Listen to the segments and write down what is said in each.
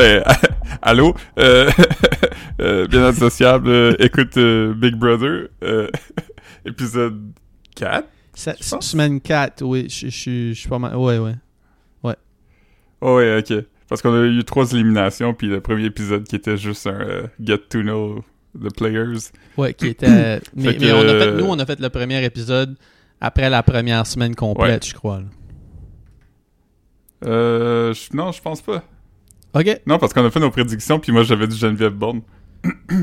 ben, allô? Euh, euh, bien associable, euh, écoute euh, Big Brother, épisode 4. Se- Je pense. semaine 4, oui, je suis pas mal. Ouais, ouais. Oh, ouais, ok. Parce qu'on a eu trois éliminations, puis le premier épisode qui était juste un Get to Know the Players. Ouais, qui était. mais on a fait, nous, on a fait le premier épisode après la première semaine complète, je crois. là. Euh, non, je pense pas. Ok. Non, parce qu'on a fait nos prédictions, puis moi j'avais dit Geneviève Bourne.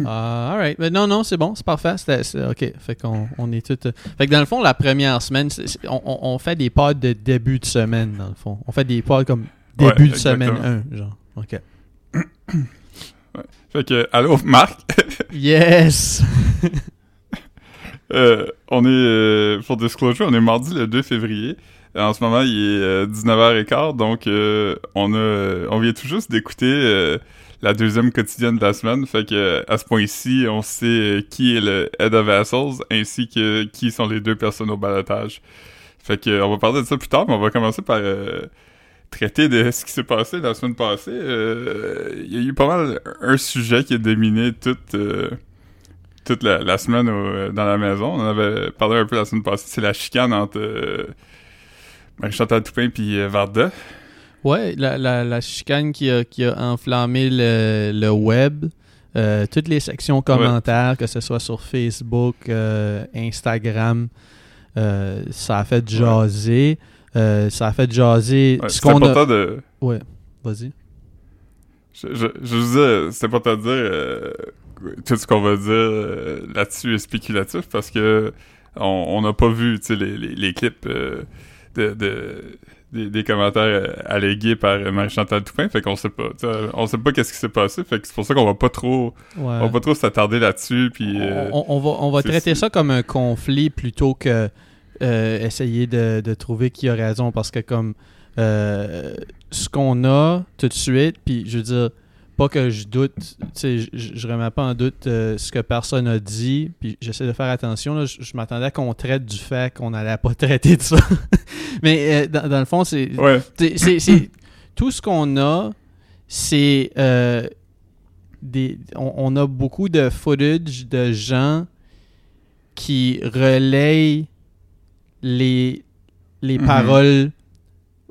Ah, alright. Mais non, non, c'est bon, c'est parfait. C'est- ok. Fait qu'on on est tout. Fait que dans le fond, la première semaine, on, on- on fait des pods de début de semaine, dans le fond. On fait des pods comme Ouais, début de semaine exactement. 1, genre. Ok. Fait que, allô, Marc? Yes! Euh, on est, euh, pour Disclosure, on est mardi le 2 février. Euh, En ce moment, il est euh, 19h15, donc euh, on a, euh, on vient tout juste d'écouter euh, la deuxième quotidienne de la semaine. Fait que à ce point-ci, on sait euh, qui est le Head of Vassals, ainsi que qui sont les deux personnes au balotage. Fait que on va parler de ça plus tard, mais on va commencer par euh, traiter de ce qui s'est passé la semaine passée. Euh, Il y a eu pas mal un sujet qui a dominé toute euh, toute la, semaine dans la maison. On avait parlé un peu la semaine passée. C'est la chicane entre euh, Marie-Chantal Toupin puis euh, Varda? Ouais, la, la, la chicane qui a, qui a enflammé le, le web, euh, toutes les sections commentaires, que ce soit sur Facebook, euh, Instagram, euh, ça a fait jaser. Ça a fait jaser Ouais, ce a. important de... Ouais, vas-y. Je, je, je vous dis, c'est important de dire... tout ce qu'on va dire là-dessus est spéculatif parce que on n'a pas vu les, les, les clips de, de, des, des commentaires euh, allégués par euh, Marie-Chantal Toupin. Fait qu'on sait pas. On sait pas qu'est-ce qui s'est passé. Fait que c'est pour ça qu'on va pas trop... Ouais. On va pas trop s'attarder là-dessus. Puis... euh, on, on va, on va traiter ça comme un conflit plutôt que euh, essayer de, de trouver qui a raison parce que comme euh, ce qu'on a tout de suite, puis je veux dire, pas que je doute, tu sais, je, je remets pas en doute euh, ce que personne a dit, puis j'essaie de faire attention, là, je, je m'attendais qu'on traite du fait qu'on n'allait pas traiter de ça. Mais euh, dans, dans le fond, c'est Ouais. tout ce qu'on a, c'est euh, des. On, on a beaucoup de footage de gens qui relayent les les Mhm. paroles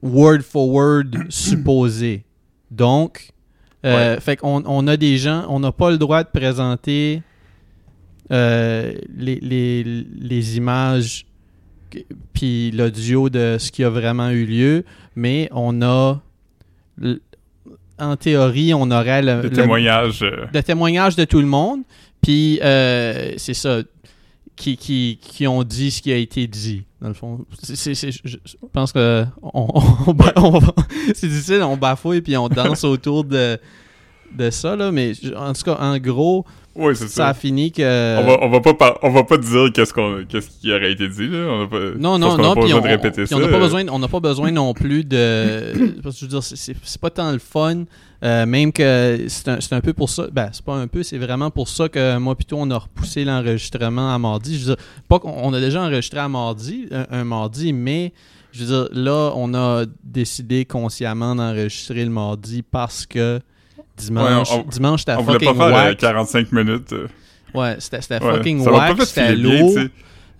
word for word supposées. Donc, euh, fait qu'on on a des gens, on n'a pas le droit de présenter euh, les, les, les images puis l'audio de ce qui a vraiment eu lieu, mais on a, en théorie, on aurait le, Le le- témoignage. euh, le témoignage de tout le monde, puis euh, c'est ça, qui, qui, qui ont dit ce qui a été dit, dans le fond. Je, pense que on, c'est difficile, on bafouille puis on danse autour de, de ça, là, mais en tout cas, en gros, Ouais, c'est ça a ça. fini que... On va, on va pas par- on va pas dire qu'est-ce qu'on qu'est-ce qui aurait été dit là. On a pas, Non, non, a non, pas puis besoin on de répéter puis ça. on n'a pas euh. besoin, on n'a pas besoin non plus de, parce que je veux dire, c'est- pas tant le fun, euh, même que c'est un, c'est un peu pour ça, ben c'est pas un peu, c'est vraiment pour ça que moi plutôt on a repoussé l'enregistrement à mardi. Je veux dire, pas qu'on on a déjà enregistré à mardi, un, un mardi, mais je veux dire, là on a décidé consciemment d'enregistrer le mardi parce que dimanche, Ouais, on- dimanche c'était On voulait pas fucking faire euh, whack. 45 minutes. euh. Ouais, c'était c'était Ouais, fucking whack, fait c'était lourd.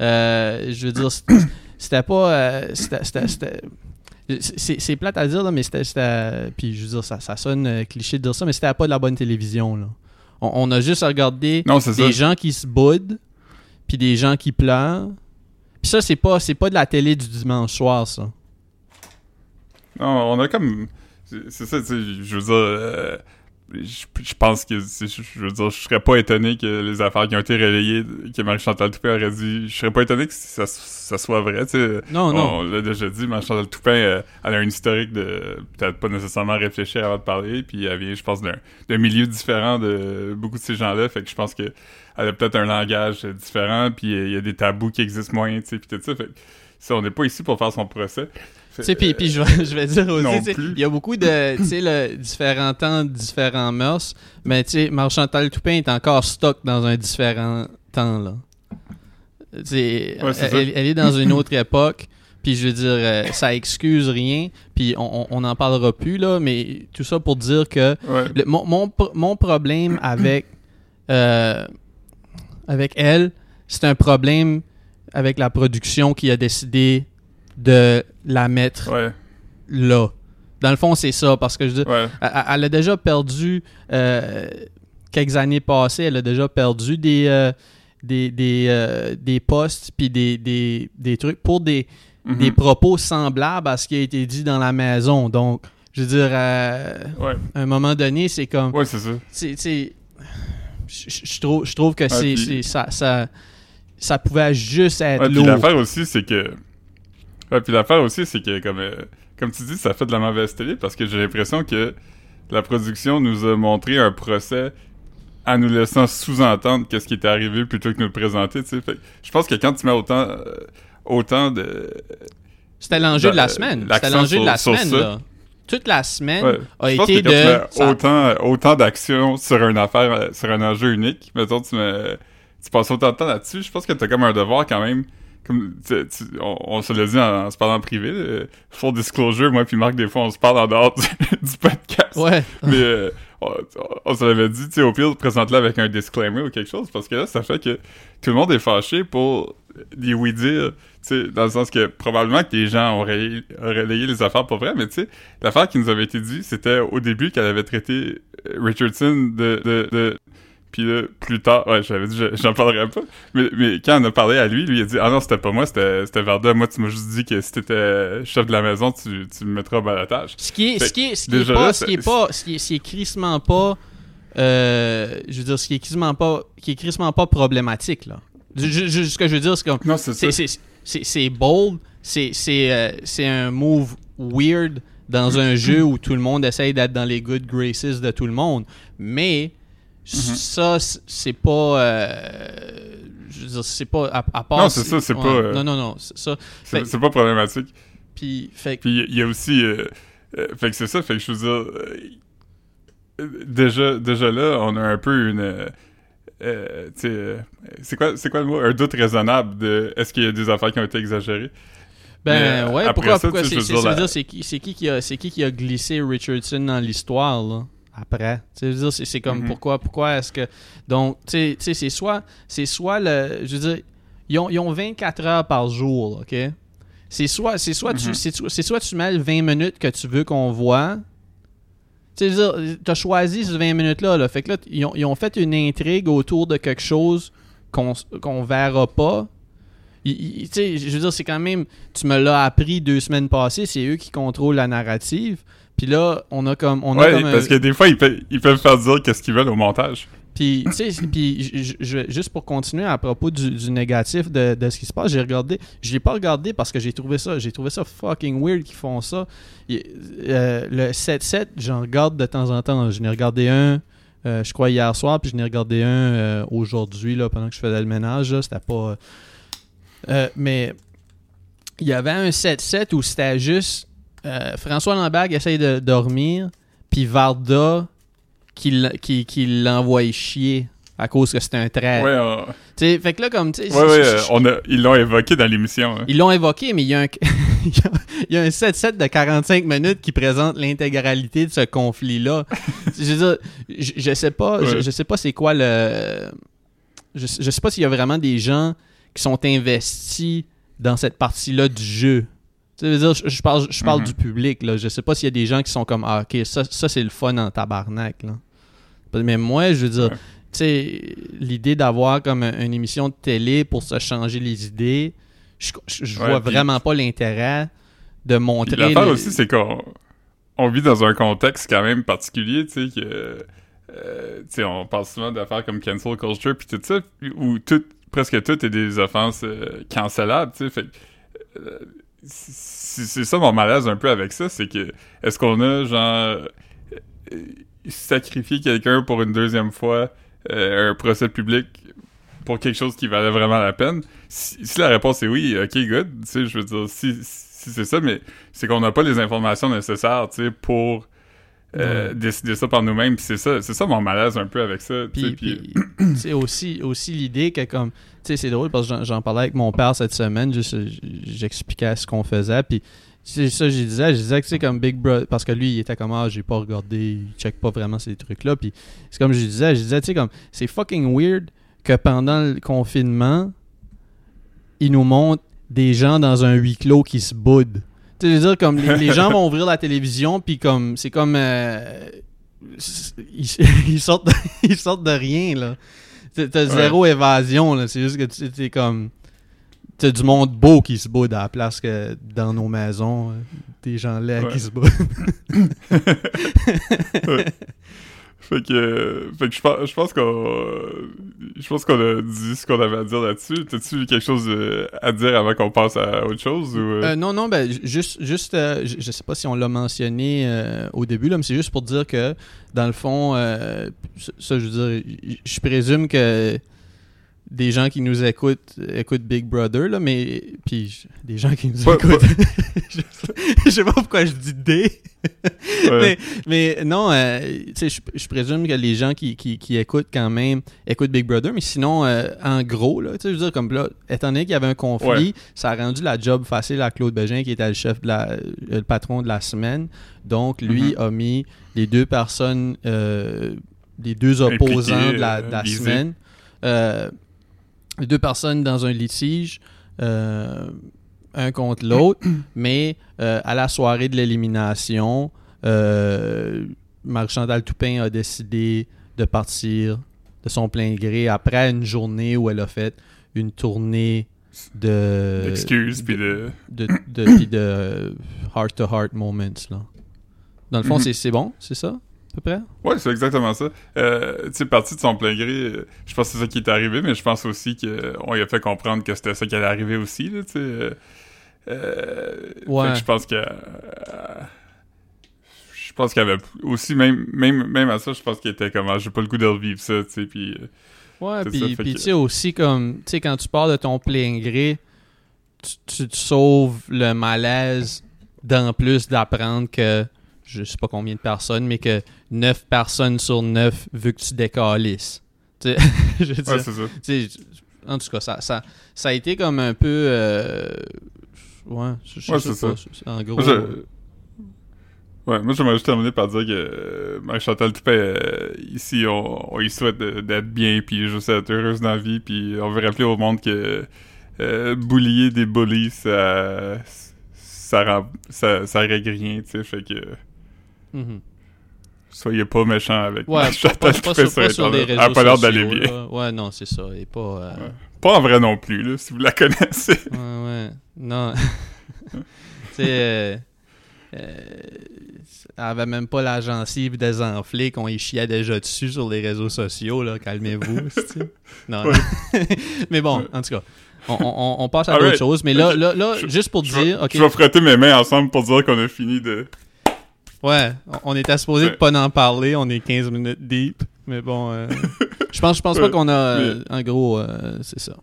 Euh, je veux dire, c'était- pas. euh, c'était- c'est c'est plate à dire, là, mais c'était. Puis je veux dire, ça, ça sonne euh, cliché de dire ça, mais c'était pas de la bonne télévision. Là. On, on a juste regardé Non, c'est ça. des gens qui se boudent, puis des gens qui pleurent. Puis ça, c'est pas, c'est pas de la télé du dimanche soir, ça. Non, on a comme. C'est c'est ça, tu sais, je veux dire. euh, je, je pense que. Je, veux dire, je serais pas étonné que les affaires qui ont été relayées, que Marie-Chantal Toupin aurait dit. Je serais pas étonné que ça, ça soit vrai, tu sais. Non, non. On l'a déjà dit, Marie-Chantal Toupin, euh, elle a un historique de. Peut-être pas nécessairement réfléchir avant de parler, puis elle vient, je pense, d'un milieu différent de beaucoup de ces gens-là, fait que je pense que. Elle a peut-être un langage différent, puis il y a des tabous qui existent moins, tu sais, puis tout ça. Fait que ça, on n'est pas ici pour faire son procès. Tu sais, puis, puis je, vais, je vais dire aussi, il y a beaucoup de, tu sais, le, différents temps, différents mœurs, mais tu sais, Marchantal Toupin est encore stock dans un différent temps, là. Ouais, elle, elle est dans une autre époque, Puis je veux dire, euh, ça excuse rien. Puis on n'en parlera plus, là. Mais tout ça pour dire que Ouais. le- mon, mon, mon problème avec, euh, avec elle, c'est un problème avec la production qui a décidé de la mettre Ouais. là. Dans le fond, c'est ça. Parce que je veux dire, Ouais. elle, elle a déjà perdu euh, quelques années passées, elle a déjà perdu des euh, des, des, euh, des postes puis des, des, des trucs pour des, Mhm. des propos semblables à ce qui a été dit dans la maison. Donc, je veux dire, Ouais. à un moment donné, c'est comme. Ouais, c'est ça. c'est- Je trouve, je trouve que c'est, puis- c'est- ça, ça, ça pouvait juste être Ouais, lourd. l'affaire aussi, c'est que. Ouais, puis l'affaire aussi, c'est que, comme, euh, comme tu dis, ça fait de la mauvaise télé parce que j'ai l'impression que la production nous a montré un procès en nous laissant sous-entendre qu'est-ce qui était arrivé plutôt que nous le présenter, tu sais. Je pense que quand tu mets autant, euh, autant de. C'était l'enjeu de la Euh, semaine. C'était l'enjeu de la semaine, ça. là. Toute la semaine Ouais. a Je pense été que quand tu de. mets autant, autant d'action sur une affaire, euh, sur un enjeu unique, mettons, tu mets, tu passes autant de temps là-dessus, je pense que t'as comme un devoir quand même, comme, tu- tu- on, on se l'a dit en, en se parlant en privé, là, full disclosure, moi puis Marc, des fois, on se parle en dehors du, du podcast. Ouais. Mais euh, on, on se l'avait dit, tu sais, au pire, présente-le avec un disclaimer ou quelque chose, parce que là, ça fait que tout le monde est fâché pour des oui-dire, tu sais, dans le sens que probablement que les gens ont relayé, relayé les affaires pour vrai, mais tu sais, l'affaire qui nous avait été dit, c'était au début qu'elle avait traité euh, Richardson de... de, de puis là, plus tard, ouais, j'avais dit, je- j'en parlerai pas. Mais, mais quand on a parlé à lui, lui il a dit, ah non, c'était pas moi, c'était Varda. Moi, tu m'as juste dit que si t'étais chef de la maison, tu, tu me mettras au balotage. Ce qui est, Fait ce qui est, ce qui est pas, là, ce qui est pas, ce qui est, ce qui est crissement pas, euh, je veux dire, ce qui est crissement pas, qui est crissement pas problématique là. Je- je- ce que je veux dire, c'est comme, Non, c'est bold, c'est, euh, c'est un move weird dans un jeu où tout le monde essaye d'être dans les good graces de tout le monde, mais ça, c- c'est pas, euh, je veux dire, c'est pas à, à part. Non, c'est ça, c'est pas, euh, Non, non, non, c'est ça. C'est pas problématique. Puis, fait Puis il y a aussi. euh, fait que c'est ça, fait que je veux dire. déjà, déjà là, on a un peu une. c'est quoi, c'est quoi le mot? Un doute raisonnable de est-ce qu'il y a des affaires qui ont été exagérées? Ben Mais, ouais, après pourquoi, ça, pourquoi c'est ça qui c'est qui qui a c'est qui qui a glissé Richardson dans l'histoire là? Après. Tu veux dire c'est comme Mhm. pourquoi pourquoi est-ce que donc tu sais c'est soit c'est soit le je veux dire ils ont, ils ont 24 heures par jour, OK? C'est soit c'est soit tu Mhm. c'est soit- c'est soit tu mets le 20 minutes que tu veux qu'on voit. Tu veux dire, t'as choisi ces 20 minutes-là. Là. Fait que là, ils ont, ils ont fait une intrigue autour de quelque chose qu'on qu'on verra pas. Il- il- je veux dire, c'est quand même. Tu me l'as appris deux semaines passées, c'est eux qui contrôlent la narrative. Puis là, on a comme. On a Ouais, un- parce que des fois, ils, pe- ils peuvent faire dire qu'est-ce qu'ils veulent au montage. puis, tu sais, puis juste pour continuer à propos du, du négatif de, de ce qui se passe, j'ai regardé, je l'ai pas regardé parce que j'ai trouvé ça, j'ai trouvé ça fucking weird qu'ils font ça. Il- euh, le 7-7, j'en regarde de temps en temps. Je n'ai regardé un, euh, je crois hier soir, puis je n'ai regardé un euh, aujourd'hui là pendant que je faisais le ménage. C'était pas. mais il y avait un 7-7 où c'était juste euh, François Lambert essaye de dormir, puis Varda qui, qui, qui l'envoie chier à cause que c'était un trait. Ouais, on- Tu sais, fait que là, comme, tu sais, ouais, ouais, je- euh, je- on a, ils l'ont évoqué dans l'émission. hein. ils l'ont évoqué, mais il y a un, il y a- un 7-7 de 45 minutes qui présente l'intégralité de ce conflit-là. je veux dire, je, je sais pas, je, sais pas c'est quoi le... Je, je sais pas s'il y a vraiment des gens qui sont investis dans cette partie-là du jeu. Tu je veux dire, je, je parle, je parle Mhm. du public, là. Je sais pas s'il y a des gens qui sont comme, ah, ok, ça, ça c'est le fun en tabarnak, là. Mais moi, je veux dire, Ouais. tu sais, l'idée d'avoir comme un- une émission de télé pour se changer les idées, je, je- Ouais, vois vraiment pas l'intérêt de montrer. L'affaire les- aussi, c'est qu'on on vit dans un contexte quand même particulier, tu sais, que... euh, tu sais, on parle souvent d'affaires comme cancel culture puis tout ça, où tout, presque tout est des offenses euh, cancellables, tu sais, fait euh, c'est ça mon malaise un peu avec ça, c'est que est-ce qu'on a genre euh, sacrifié quelqu'un pour une deuxième fois euh, un procès public pour quelque chose qui valait vraiment la peine? Si, si la réponse est oui, ok, good, tu sais, je veux dire, si, si c'est ça, mais c'est qu'on n'a pas les informations nécessaires, tu sais, pour euh, décider ça par nous-mêmes. C'est ça, c'est ça mon malaise un peu avec ça. Puis, puis aussi, aussi l'idée que comme, tu sais, c'est drôle parce que j'en parlais avec mon père cette semaine, juste, j'expliquais ce qu'on faisait, puis c'est ça je disais, je disais que c'est comme Big Brother, parce que lui, il était comme, ah, j'ai pas regardé, il check pas vraiment ces trucs-là, puis c'est comme je disais, je disais, tu sais, comme, c'est fucking weird que pendant le confinement, il nous montre des gens dans un huis clos qui se boudent. Tu veux dire, comme les, gens vont ouvrir la télévision, puis comme, c'est comme. Euh, ils, sortent, ils sortent de rien, là. T'as zéro évasion, là. C'est juste que tu es comme. T'as du monde beau qui se boude à la place que dans nos maisons, euh, des gens laids qui se boudent. Fait que, fait que je, pense, qu'on je pense qu'on a dit ce qu'on avait à dire là-dessus. T'as-tu quelque chose euh, à dire avant qu'on passe à autre chose ou... Euh? Euh, non, non, ben juste, juste je, sais pas si on l'a mentionné au début, là, mais c'est juste pour dire que dans le fond, ça, je veux dire, je présume que des gens qui nous écoutent écoutent Big Brother là mais puis des gens qui nous écoutent. je, sais pas pourquoi je dis des mais, mais, non euh, sais je, présume que les gens qui, qui, écoutent quand même écoutent Big Brother mais sinon euh, en gros là tu je veux dire comme là étant donné qu'il y avait un conflit ça a rendu la job facile à Claude Bégin qui était le chef de la le patron de la semaine. Donc lui mm-hmm. a mis les deux personnes euh, les deux opposants de la, de la semaine deux personnes dans un litige, euh, un contre l'autre, mais euh, à la soirée de l'élimination, euh, Marie-Chantal Toupin a décidé de partir de son plein gré après une journée où elle a fait une tournée de. D'excuses, puis de. De, de, heart-to-heart moments, là. Dans le fond, mm-hmm. c'est bon, c'est ça? Peu près? Ouais, c'est exactement ça. Euh, tu sais, parti de son plein gré, euh, je pense que c'est ça qui est arrivé, mais je pense aussi qu'on lui a fait comprendre que c'était ça qui allait arriver aussi, tu sais. Euh, ouais. je pense que... je pense qu'il y avait aussi, même, même, même à ça, je pense qu'il était comme, ah, j'ai pas le goût de revivre ça, tu sais, puis... Ouais, puis, tu sais, aussi, comme, tu sais, quand tu pars de ton plein gré, tu, tu sauves le malaise d'en plus d'apprendre que je sais pas combien de personnes, mais que 9 personnes sur 9 veut que tu décalisses. je ouais, c'est ça. En tout cas, ça, ça, ça, a été comme un peu. Euh, ouais, je, ouais, c'est ça. En gros. Ouais, moi j'aimerais juste terminer par dire que euh, Marie-Chantal Toupin, euh, ici, on, on y souhaite d'être bien, puis juste être heureuse dans la vie, puis on veut rappeler au monde que euh, boulier des bullies, ça, ça, ça, ça règle rien, tu sais, fait que... Mm-hmm. Soyez pas méchant avec ouais, pas, pas, pas, sur, sur les réseaux pas l'air d'aller bien. Ouais, non, c'est ça. Et pas, euh, pas en vrai non plus, là, si vous la connaissez. Ouais, ouais. Non. tu sais, euh, euh, elle avait même pas la gencive désenflée qu'on y chiait déjà dessus sur les réseaux sociaux, là. Calmez-vous. non, Mais bon, en tout cas. On, on, on passe à d'autres choses, mais là, là, là juste pour dire. Je vais frotter mes mains ensemble pour dire qu'on a fini de Ouais, on était supposé de pas en parler, on est 15 minutes deep, mais bon, euh, je pense, je pense pas qu'on a, euh, en gros, euh, c'est ça.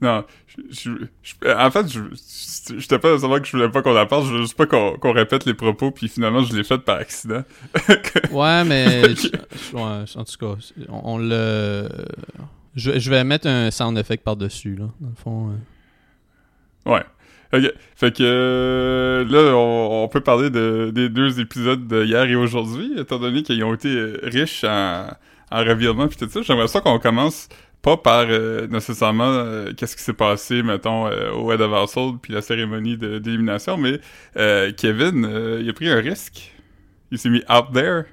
Non, je, en fait, je, je pas savoir que je voulais pas qu'on en parle, je veux juste pas qu'on répète les propos, puis finalement, je l'ai fait par accident. ouais, mais, ouais, en tout cas, on, le... Je, je, vais mettre un sound effect par-dessus, là, dans le fond. Ouais. Ok. Fait que euh, là, on, peut parler de, des deux épisodes d'hier et aujourd'hui, étant donné qu'ils ont été euh, riches en, en revirements puis tout ça. J'aimerais ça qu'on commence pas par euh, nécessairement qu'est-ce qui s'est passé, mettons, au Head of Household puis la cérémonie d'élimination, mais Kevin, il a pris un risque. Il s'est mis out there.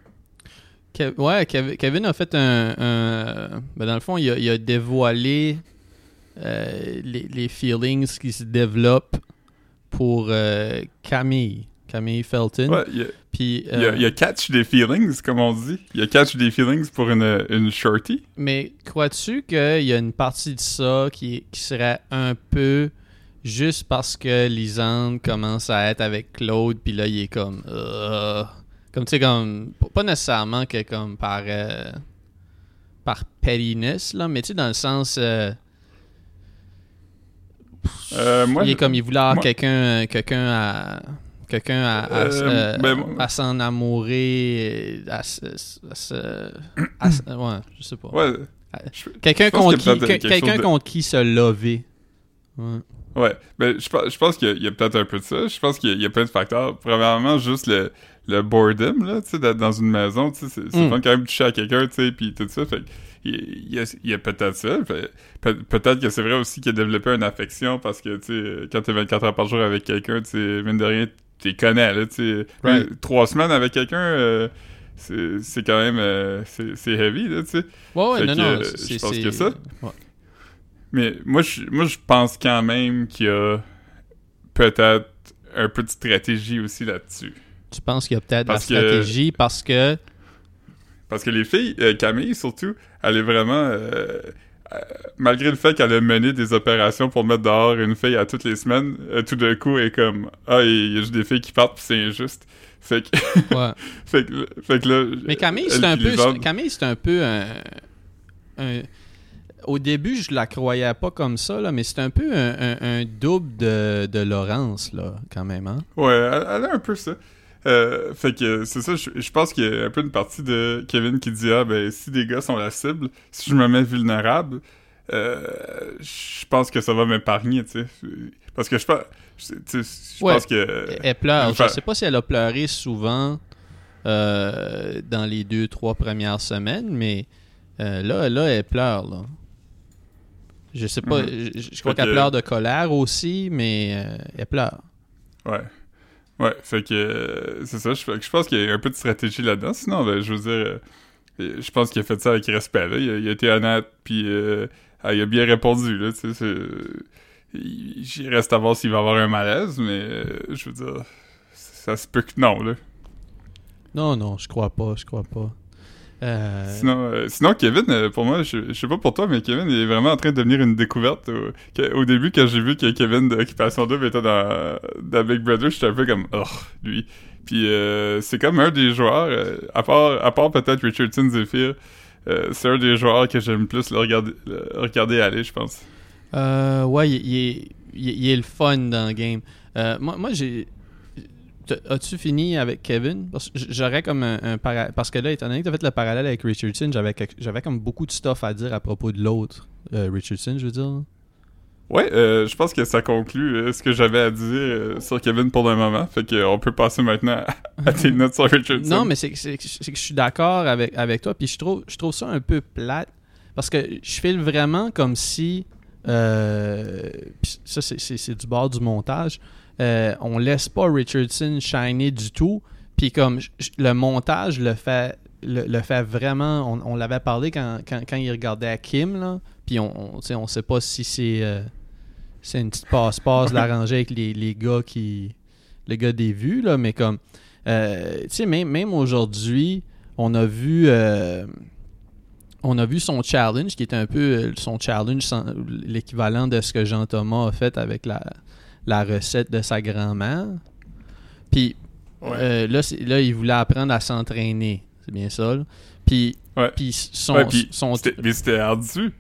ouais, Kevin a fait un... Ben dans le fond, il a dévoilé les, les, feelings qui se développent pour euh, Camille. Camille Felton. Ouais, il, y a, il, y a, catch des feelings, comme on dit. Il y a catch des feelings pour une, une shorty. Mais crois-tu qu'il y a une partie de ça qui, qui serait un peu juste parce que Lisande commence à être avec Claude, puis là, il est comme... Euh, comme, tu sais, comme... Pas nécessairement que comme par... Euh, par pettiness, là, mais tu sais, dans le sens... Euh, il est comme il voulait avoir quelqu'un quelqu'un à Quelqu'un à, à, Euh, euh, ben, moi- à s'en amourer, à à à ouais, je sais pas. Ouais. Quelqu'un contre, qui, que- quelqu'un chose de- contre qui se lever. Ouais. Ouais, ben je pense, je pense qu'il y a, peut-être un peu de ça. Je pense qu'il y, a- il y a plein de facteurs. Premièrement, juste le, le boredom, là, tu sais, d'être dans une maison, tu sais, c'est Mm. quand même toucher à quelqu'un, tu sais, puis tout ça. Fait il y a, il y a peut-être ça. Peut-être que c'est vrai aussi qu'il a développé une affection parce que, tu sais, quand t'es 24 heures par jour avec quelqu'un, tu sais, mine de rien, t'es connais, là, tu sais. Right. Mais Trois semaines avec quelqu'un, euh, c'est quand même, euh, c'est heavy, là, tu sais. Ouais, ouais, Fait non, que, non. euh, c'est- je pense c'est- que ça. ouais. Mais moi, je, moi, je pense quand même qu'il y a peut-être un peu de stratégie aussi là-dessus. Tu penses qu'il y a peut-être la Parce que- stratégie parce que. Parce que les filles, euh, Camille surtout, elle est vraiment... euh, euh, malgré le fait qu'elle a mené des opérations pour mettre dehors une fille à toutes les semaines, tout d'un coup, elle est comme « Ah, il y a juste des filles qui partent, puis c'est injuste. » Fait que, Ouais. fait que, fait que là... Mais Camille, c'est un peu. Camille, c'est un peu un, un- Au début, je la croyais pas comme ça, là, mais c'est un peu un, un- un double de, de Laurence, là, quand même, hein? Ouais, elle, elle a un peu ça. Euh, fait que c'est ça, je, je pense qu'il y a un peu une partie de Kevin qui dit Ah ben si des gars sont la cible, si je me mets vulnérable, euh, je pense que ça va m'épargner, tu sais. Parce que je pense, je, tu sais, je Ouais. pense que Elle pleure. Je sais pas si elle a pleuré souvent euh, dans les deux, trois premières semaines, mais euh, là, là, elle pleure, là. Je sais pas, Mhm. je, je crois qu'elle que- pleure de colère aussi, mais elle pleure. ouais. Ouais, fait que euh, c'est ça, je, je pense qu'il y a un peu de stratégie là-dedans. Sinon, ben, je veux dire, euh, je pense qu'il a fait ça avec respect, là. Il a, il été honnête, puis euh, ah, il a bien répondu, là, il- J'y reste à voir s'il va avoir un malaise, mais euh, je veux dire, ça se peut que non, là. Non, non, je crois pas, je crois pas. Euh, Sinon, euh, sinon, Kevin, euh, pour moi, je, je sais pas pour toi, mais Kevin il est vraiment en train de devenir une découverte. Au, début, quand j'ai vu que Kevin d'Occupation 2 était dans, dans Big Brother, j'étais un peu comme, oh, lui. Puis euh, c'est comme un des joueurs, à part, à part peut-être Richardson Zephyr, c'est un des joueurs que j'aime plus le regarder, le regarder aller, je pense. Ouais, il, il est, il, est- il est le fun dans le game. Moi, moi j'ai. As-tu fini avec Kevin? Parce que j'aurais comme un, un para- Parce que là, étant donné que tu as fait le parallèle avec Richardson, j'avais comme beaucoup de stuff à dire à propos de l'autre. Euh, Richardson, je veux dire. Ouais, euh, je pense que ça conclut euh, ce que j'avais à dire euh, sur Kevin pour le moment. Fait qu'on peut passer maintenant à, tes notes sur Richardson. Non, mais c'est que je suis d'accord avec, avec toi, puis je trouve, je trouve ça un peu plate, parce que je file vraiment comme si, euh, ça c'est du bord du montage, euh, on laisse pas Richardson shiner du tout, puis comme le montage le fait, le, le fait vraiment, on, on l'avait parlé quand, quand, quand il regardait à Kim, là, puis on, on, on sait pas si c'est euh, c'est une petite passe-passe l'arranger avec les, les gars qui, les gars des vues, là, mais comme... Euh, tu sais, même, même aujourd'hui, on a vu euh, on a vu son challenge, qui était un peu son challenge, l'équivalent de ce que Jean-Thomas a fait avec la, la recette de sa grand-mère. Puis Ouais. euh, là, là, il voulait apprendre à s'entraîner. C'est bien ça. là. Puis, Ouais. puis son, Ouais, puis son- mais c'était ardu.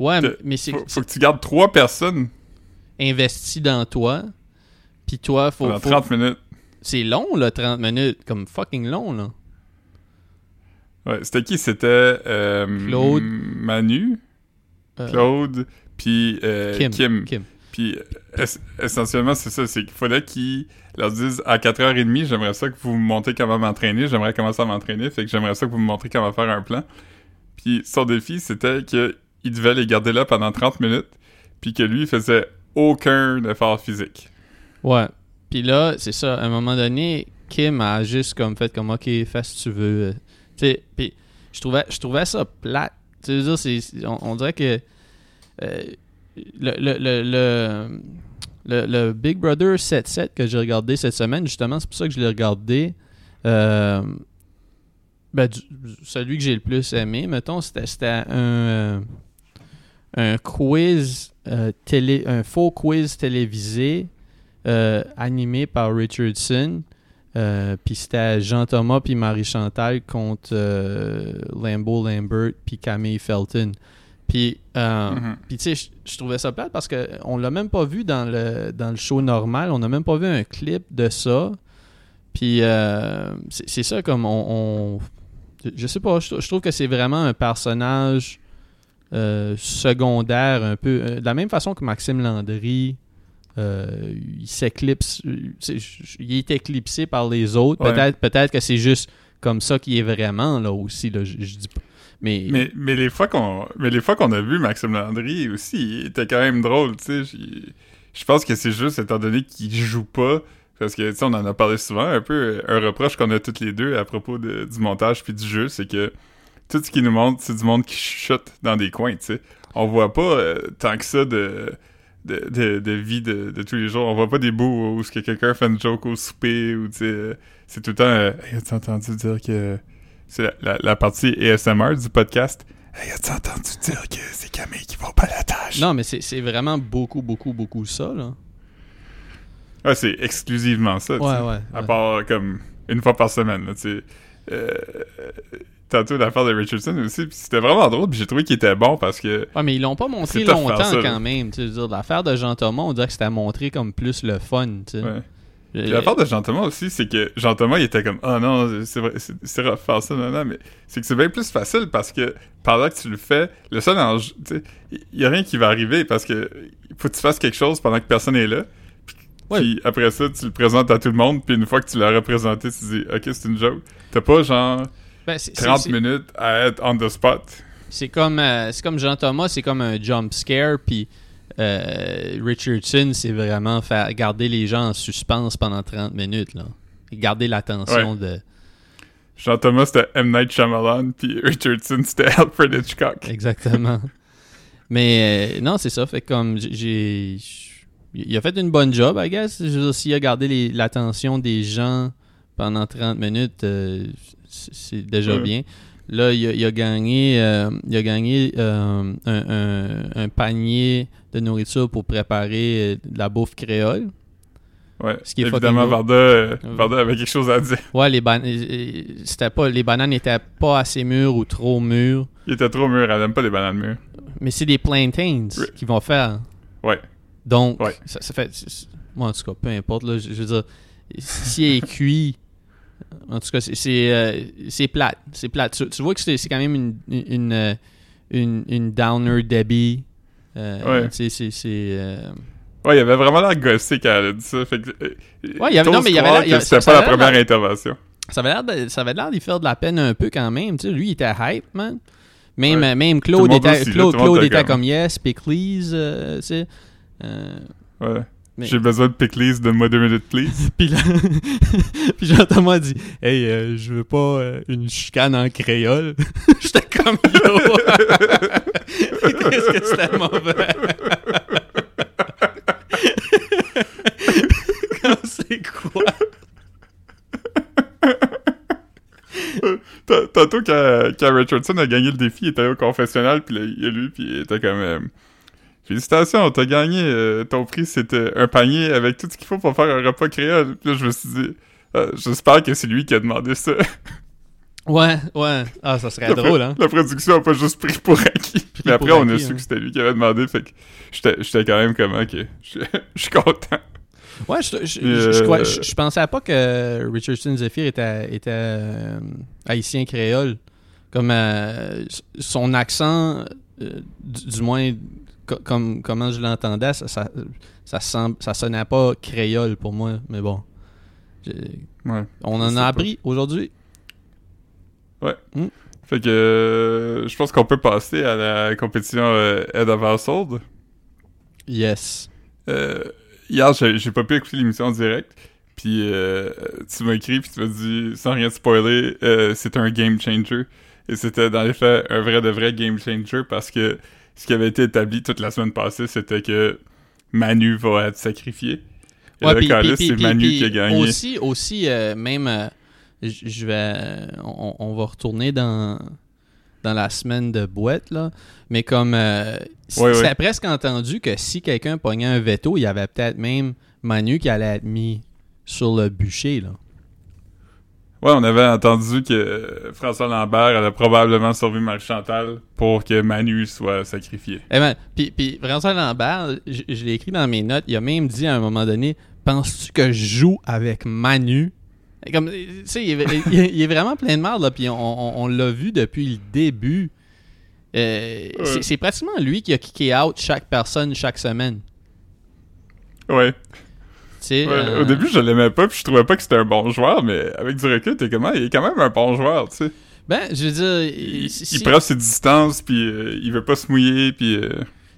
ouais, mais c'est Faut, faut que tu gardes trois personnes investi dans toi. Puis toi, faut, pendant faut- 30 minutes. c'est long là, 30 minutes, comme fucking long là. Ouais, c'était qui? C'était euh, Claude. Manu, Euh, Claude, puis euh, Kim. Kim. Kim. Puis ess- essentiellement, c'est ça, c'est qu'il fallait qu'ils leur disent à 4h30, j'aimerais ça que vous me montrez comment m'entraîner, j'aimerais commencer à m'entraîner, fait que j'aimerais ça que vous me montrez comment faire un plan. Puis son défi, c'était qu'il devait les garder là pendant 30 minutes, puis que lui, il faisait aucun effort physique. Ouais. Puis là, c'est ça, à un moment donné, Kim a juste comme fait comme OK, fais ce que tu veux. Tu sais, puis je trouvais, je trouvais ça plate. Tu c'est- on, on dirait que euh, le, le, le, le, Big Brother 7-7 que j'ai regardé cette semaine, justement, c'est pour ça que je l'ai regardé. euh, ben, celui que j'ai le plus aimé, mettons, c'était, un, euh, un quiz euh, télé, un faux quiz télévisé animé par Richardson. Puis c'était Jean-Thomas puis Marie-Chantal contre Lambeau Lambert puis Camille Felton. Puis, euh, Mhm. puis tu sais, je- trouvais ça plate parce que on l'a même pas vu dans le, dans le show normal. On n'a même pas vu un clip de ça. Puis, euh, c'est ça comme on, on- Je sais pas, je, je trouve que c'est vraiment un personnage euh, secondaire un peu. euh, de la même façon que Maxime Landry. il s'éclipse, il est éclipsé par les autres. Ouais. Peut-être, peut-être que c'est juste comme ça qu'il est vraiment là aussi. Là, je, je dis pas. Mais, Mais, mais les fois qu'on mais les fois qu'on a vu Maxime Landry aussi, il était quand même drôle, tu sais. Je pense que c'est juste étant donné qu'il joue pas, parce que tu sais, on en a parlé souvent, un peu un reproche qu'on a toutes les deux à propos du montage puis du jeu, c'est que tout ce qu'il nous montre, c'est du monde qui chuchote dans des coins, tu sais. On voit pas euh, tant que ça de de, de, de vie de, de tous les jours. On voit pas des bouts où que quelqu'un fait une joke au souper ou tu sais, euh, c'est tout le temps. Euh, as-tu entendu dire que c'est la, la, la partie ASMR du podcast? Hey, as-tu entendu dire que c'est Camille qui va la tâche? Non, mais c'est c'est vraiment beaucoup, beaucoup, beaucoup ça, là. Ouais, c'est exclusivement ça. tu Ouais, sais. ouais. À ouais. part comme une fois par semaine, là, tu sais. Euh, tantôt l'affaire de Richardson aussi, puis c'était vraiment drôle, puis j'ai trouvé qu'il était bon parce que Ouais, mais ils l'ont pas montré longtemps ça, quand même. Tu sais, l'affaire de Jean Thomas, on dirait que c'était montré comme plus le fun, tu sais. ouais. Puis l'affaire de Jean Thomas aussi, c'est que Jean Thomas, il était comme Ah non, c'est vrai, c'est c'est rough faire ça, non, non, mais c'est que c'est bien plus facile parce que pendant que tu le fais, le seul enjeu, tu sais, il y a rien qui va arriver parce que faut que tu fasses quelque chose pendant que personne est là. Puis, Ouais. puis après ça, tu le présentes à tout le monde, puis une fois que tu l'as représenté, tu dis Ok, c'est une joke. T'as pas genre ben, c'est- c'est- 30 c'est- minutes à être on the spot. C'est comme, euh, c'est comme Jean Thomas, c'est comme un jump scare, puis euh, Richardson, c'est vraiment faire garder les gens en suspense pendant 30 minutes, là. Garder l'attention de. Jean Thomas, c'était M. Night Shyamalan, puis Richardson, c'était Alfred Hitchcock. Exactement. Mais euh, non, c'est ça. Fait comme j'ai-. Il a fait une bonne job, I guess. S'il a gardé l'attention des gens pendant 30 minutes, euh, c'est c'est déjà Ouais. bien. Là, il a, il a gagné, euh, il a gagné euh, un, un- un panier de nourriture pour préparer euh, de la bouffe créole. Ouais. Ce qui est Évidemment, Varda, euh, avait quelque chose à dire. Ouais, les, ban- euh, euh, c'était pas, les bananes n'étaient pas assez mûres ou trop mûres. Il était trop mûr, elle aime pas les bananes mûres. Mais c'est des plantains Ouais. qu'ils vont faire. Ouais. Donc, Ouais. ça, ça fait. Moi, en tout cas, peu importe. Là, je, je veux dire, si elle est cuit, en tout cas, c'est- euh, plate. C'est plate. Tu, tu vois que c'est quand même une, une, euh, une, une downer Debbie. Euh, Ouais. c'est. euh, Ouais, il avait vraiment l'air gossé quand elle a dit ça. Fait que, euh, Ouais, il y avait- non, mais il y avait l'air- C'était pas la première l'air- intervention. Ça avait l'air de- d'y faire de la peine un peu quand même. Tu sais, lui, il était hype, man. Même, Ouais. même Claude était, aussi, Claude, Claude était comme- comme Yes, Pickles, euh, tu sais. Ouais. Mais- J'ai besoin de pickles, donne-moi deux minutes, please. Puis là, puis Jean-Thomas dit Hey, euh, je veux pas euh, une chicane en créole. J'étais comme yo. Qu'est-ce que c'était mauvais. Comme c'est quoi? Tantôt, quand, quand Richardson a gagné le défi, il était au confessionnal, puis là, il y a lui, puis il était comme... Félicitations, t'as gagné. euh, ton prix, c'était un panier avec tout ce qu'il faut pour faire un repas créole. Puis là, je me suis dit... euh, J'espère que c'est lui qui a demandé ça. Ouais, ouais. Ah, ça serait La, drôle, hein. la production a pas juste pris pour acquis. Mais après, on a su hein. que c'était lui qui avait demandé, fait que j'étais quand même comme, ok, je suis content. Ouais, je, je, Euh, je, je crois- je- je pensais pas que Richardson Zephyr était, était haïtien créole. Comme euh, son accent, du, du moins, comme comment je l'entendais, ça, ça, ça, semble- ça sonnait pas créole pour moi. Mais bon, Ouais. on en a appris aujourd'hui. Fait que euh, je pense qu'on peut passer à la compétition euh, Head of Household. Yes. Euh, hier, j'ai j'ai pas pu écouter l'émission en direct. Puis euh, tu m'as écrit, puis tu m'as dit, sans rien spoiler, euh, c'est un game changer. Et c'était dans les faits un vrai de vrai game changer parce que ce qui avait été établi toute la semaine passée, c'était que Manu va être sacrifié. Et Ouais, là, c'est Manu qui a gagné. Aussi, aussi euh, même, euh, je vais, on, on va retourner dans dans la semaine de boîte là, mais comme euh, c- Ouais, ouais. c'était presque entendu que si quelqu'un pognait un veto, il y avait peut-être même Manu qui allait être mis sur le bûcher là. Ouais, on avait entendu que François Lambert allait probablement sauver Marie-Chantal pour que Manu soit sacrifié. Eh ben, puis, puis François Lambert, je, je l'ai écrit dans mes notes, il a même dit à un moment donné Penses-tu que je joue avec Manu? Comme, tu sais, il, est- il est- il est vraiment plein de merde, là, puis on, on- on l'a vu depuis le début. Euh, c'est- C'est pratiquement lui qui a kické out chaque personne chaque semaine. Ouais. Tu sais, Ouais, euh, Au début, je l'aimais pas, puis je trouvais pas que c'était un bon joueur, mais avec du recul, t'es comment? Il est quand même un bon joueur, tu sais. Ben, je veux dire, Il, si- il si- prend ses distances, puis euh, il veut pas se mouiller, puis... euh,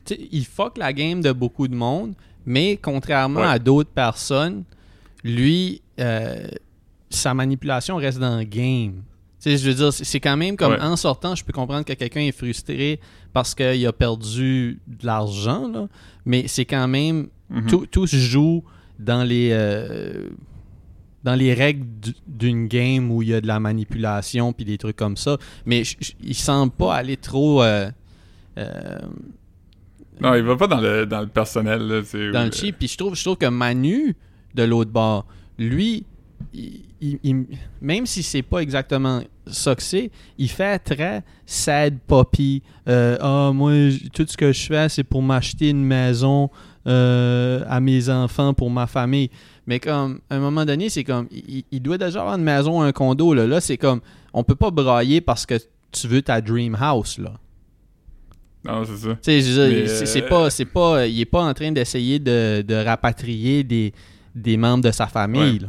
tu sais, il fuck la game de beaucoup de monde, mais contrairement Ouais. à d'autres personnes, lui, euh, sa manipulation reste dans le game. Tu sais, je veux dire, c'est- quand même comme Ouais. en sortant, je peux comprendre que quelqu'un est frustré parce qu'il a perdu de l'argent, là, mais c'est quand même mhm. tout, tout se joue dans les euh, dans les règles du- d'une game où il y a de la manipulation puis des trucs comme ça. Mais il semble pas aller trop euh, euh, Non, il va pas dans le, dans le personnel, là, dans le cheap. Puis je trouve, je trouve que Manu de l'autre bord, lui, il- il- il- même si c'est pas exactement ça que c'est, il fait très sad poppy. Euh, Ah, moi, tout ce que je fais, c'est pour m'acheter une maison euh, à mes enfants, pour ma famille. Mais comme, à un moment donné, c'est comme, il, il doit déjà avoir une maison, un condo. Là, là c'est comme, on peut pas brailler parce que tu veux ta dream house, là. Non, c'est ça. Tu sais, c'est- c'est euh, pas, c'est pas, il est pas en train d'essayer de, de rapatrier des, des membres de sa famille, Ouais. là.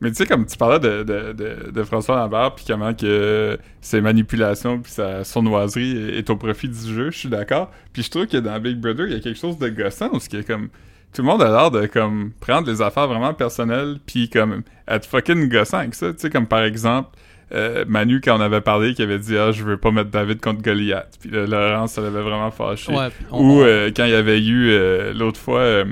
Mais tu sais, comme tu parlais de, de, de, de François Lambert, puis comment que ses manipulations puis sa sournoiserie est, est au profit du jeu, je suis d'accord. Puis je trouve que dans Big Brother, il y a quelque chose de gossant, parce que comme tout le monde a l'air de comme prendre les affaires vraiment personnelles, puis comme être fucking gossant avec ça. Tu sais, comme par exemple, euh, Manu, quand on avait parlé, qui avait dit « Ah, je veux pas mettre David contre Goliath », puis là, Laurence, ça l'avait vraiment fâché. Ouais, on- Ou euh, quand il y avait eu euh, l'autre fois, euh,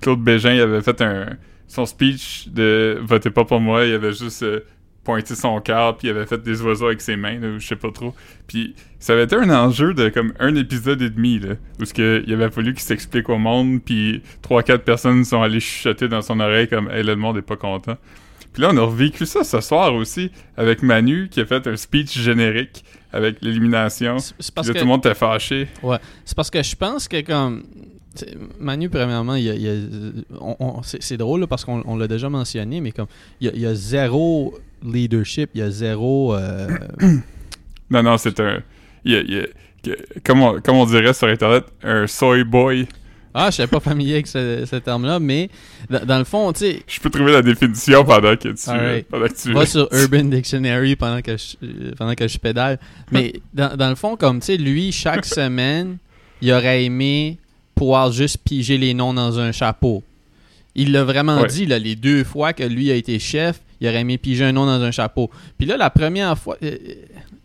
Claude Bégin il avait fait un son speech de votez pas pour moi, il avait juste euh, pointé son cœur puis il avait fait des oiseaux avec ses mains, ou je sais pas trop. Puis ça avait été un enjeu de comme un épisode et demi là, où ce que il avait fallu qu'il s'explique au monde puis trois quatre personnes sont allées chuchoter dans son oreille comme hey, là, le monde est pas content. Puis là on a revécu ça ce soir aussi avec Manu qui a fait un speech générique avec l'élimination. c'est parce là, que tout le monde était fâché. c'est parce que je pense que comme Manu premièrement il y a, il y a- on- on- c'est drôle là, parce qu'on on l'a déjà mentionné mais comme il y a, il y a zéro leadership il y a zéro euh, Non, non, c'est un. il comme, on, comme on dirait sur Internet, un soy boy. ah je suis pas familier avec ce, ce terme là mais dans, le fond tu sais Je peux trouver la définition pendant que tu, Alright. pendant que tu va sur Urban Dictionary pendant que je, pendant que je pédale. Mais dans, dans le fond, comme tu sais, lui, chaque semaine, il aurait aimé pouvoir juste piger les noms dans un chapeau. Il l'a vraiment Ouais. dit, là, les deux fois que lui a été chef, il aurait aimé piger un nom dans un chapeau. Puis là, la première fois, euh,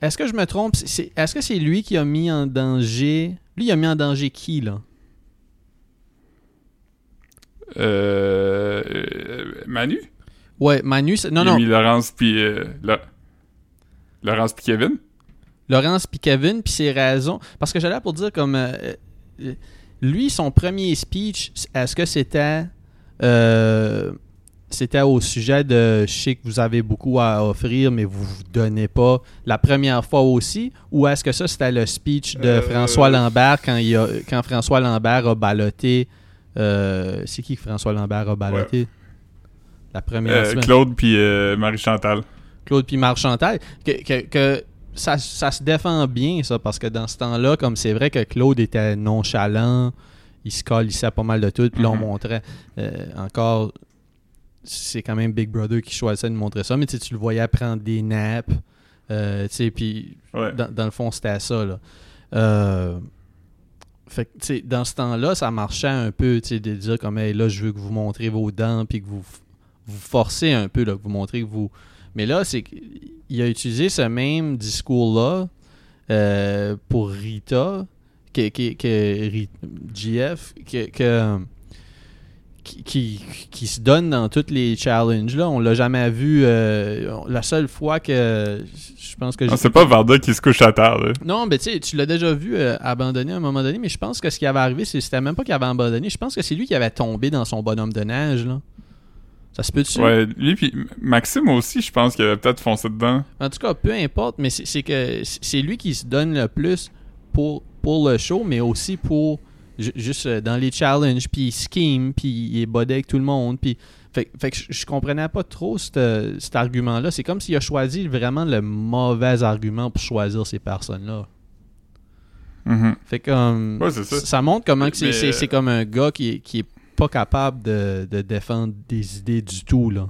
est-ce que je me trompe? Est-ce que c'est lui qui a mis en danger... Lui, il a mis en danger qui, là? Euh, euh, Manu? Ouais, Manu... c'est- Non, Il a non, mis Laurence puis euh, La- Laurence puis Kevin? Laurence puis Kevin, puis ses raisons. Parce que j'allais pour dire comme euh, euh, lui, son premier speech, est-ce que c'était euh, c'était au sujet de je sais que vous avez beaucoup à offrir, mais vous vous donnez pas la première fois aussi, ou est-ce que ça c'était le speech de Euh, François Lambert quand il a, quand François Lambert a ballotté euh, c'est qui que François Lambert a ballotté? La première Euh, semaine? Claude puis Marie-Chantal. Claude puis Marc Chantal, que, que- que ça, ça se défend bien, ça, parce que dans ce temps-là, comme c'est vrai que Claude était nonchalant, il se calissait pas mal de tout, puis là, on Mhm. montrait euh, encore. C'est quand même Big Brother qui choisissait de montrer ça, mais tu le voyais prendre des naps, euh, tu sais, puis Ouais. dans, dans le fond, c'était ça, là. Euh, fait que, dans ce temps-là, ça marchait un peu, tu sais, de dire comme, hey, là, je veux que vous montrez vos dents, puis que vous, vous forcez un peu, là, que vous montrez que vous... Mais là, c'est qu'il a utilisé ce même discours-là euh, pour Rita, que, que, que GF, que... que qui, qui, qui se donne dans tous les challenges là on l'a jamais vu euh, la seule fois que je pense que Ah, c'est pas Varda qui se couche à terre, là. non, mais tu sais, tu l'as déjà vu euh, abandonner à un moment donné, mais je pense que ce qui avait arrivé, c'était même pas qu'il avait abandonné. Je pense que c'est lui qui avait tombé dans son bonhomme de neige, là. Ça se peut-tu? Ouais, lui puis Maxime aussi, je pense qu'il avait peut-être foncé dedans. En tout cas, peu importe, mais c'est que c'est lui qui se donne le plus pour, pour le show, mais aussi pour ju- juste euh, dans les challenges, puis il scheme, puis il est bodé avec tout le monde, puis fait, fait que je, comprenais pas trop cet argument-là. C'est comme s'il a choisi vraiment le mauvais argument pour choisir ces personnes-là. Mhm. Fait que um, Ouais, c'est ça. ça montre comment c'est euh, c'est comme un gars qui qui est pas capable de, de défendre des idées du tout là.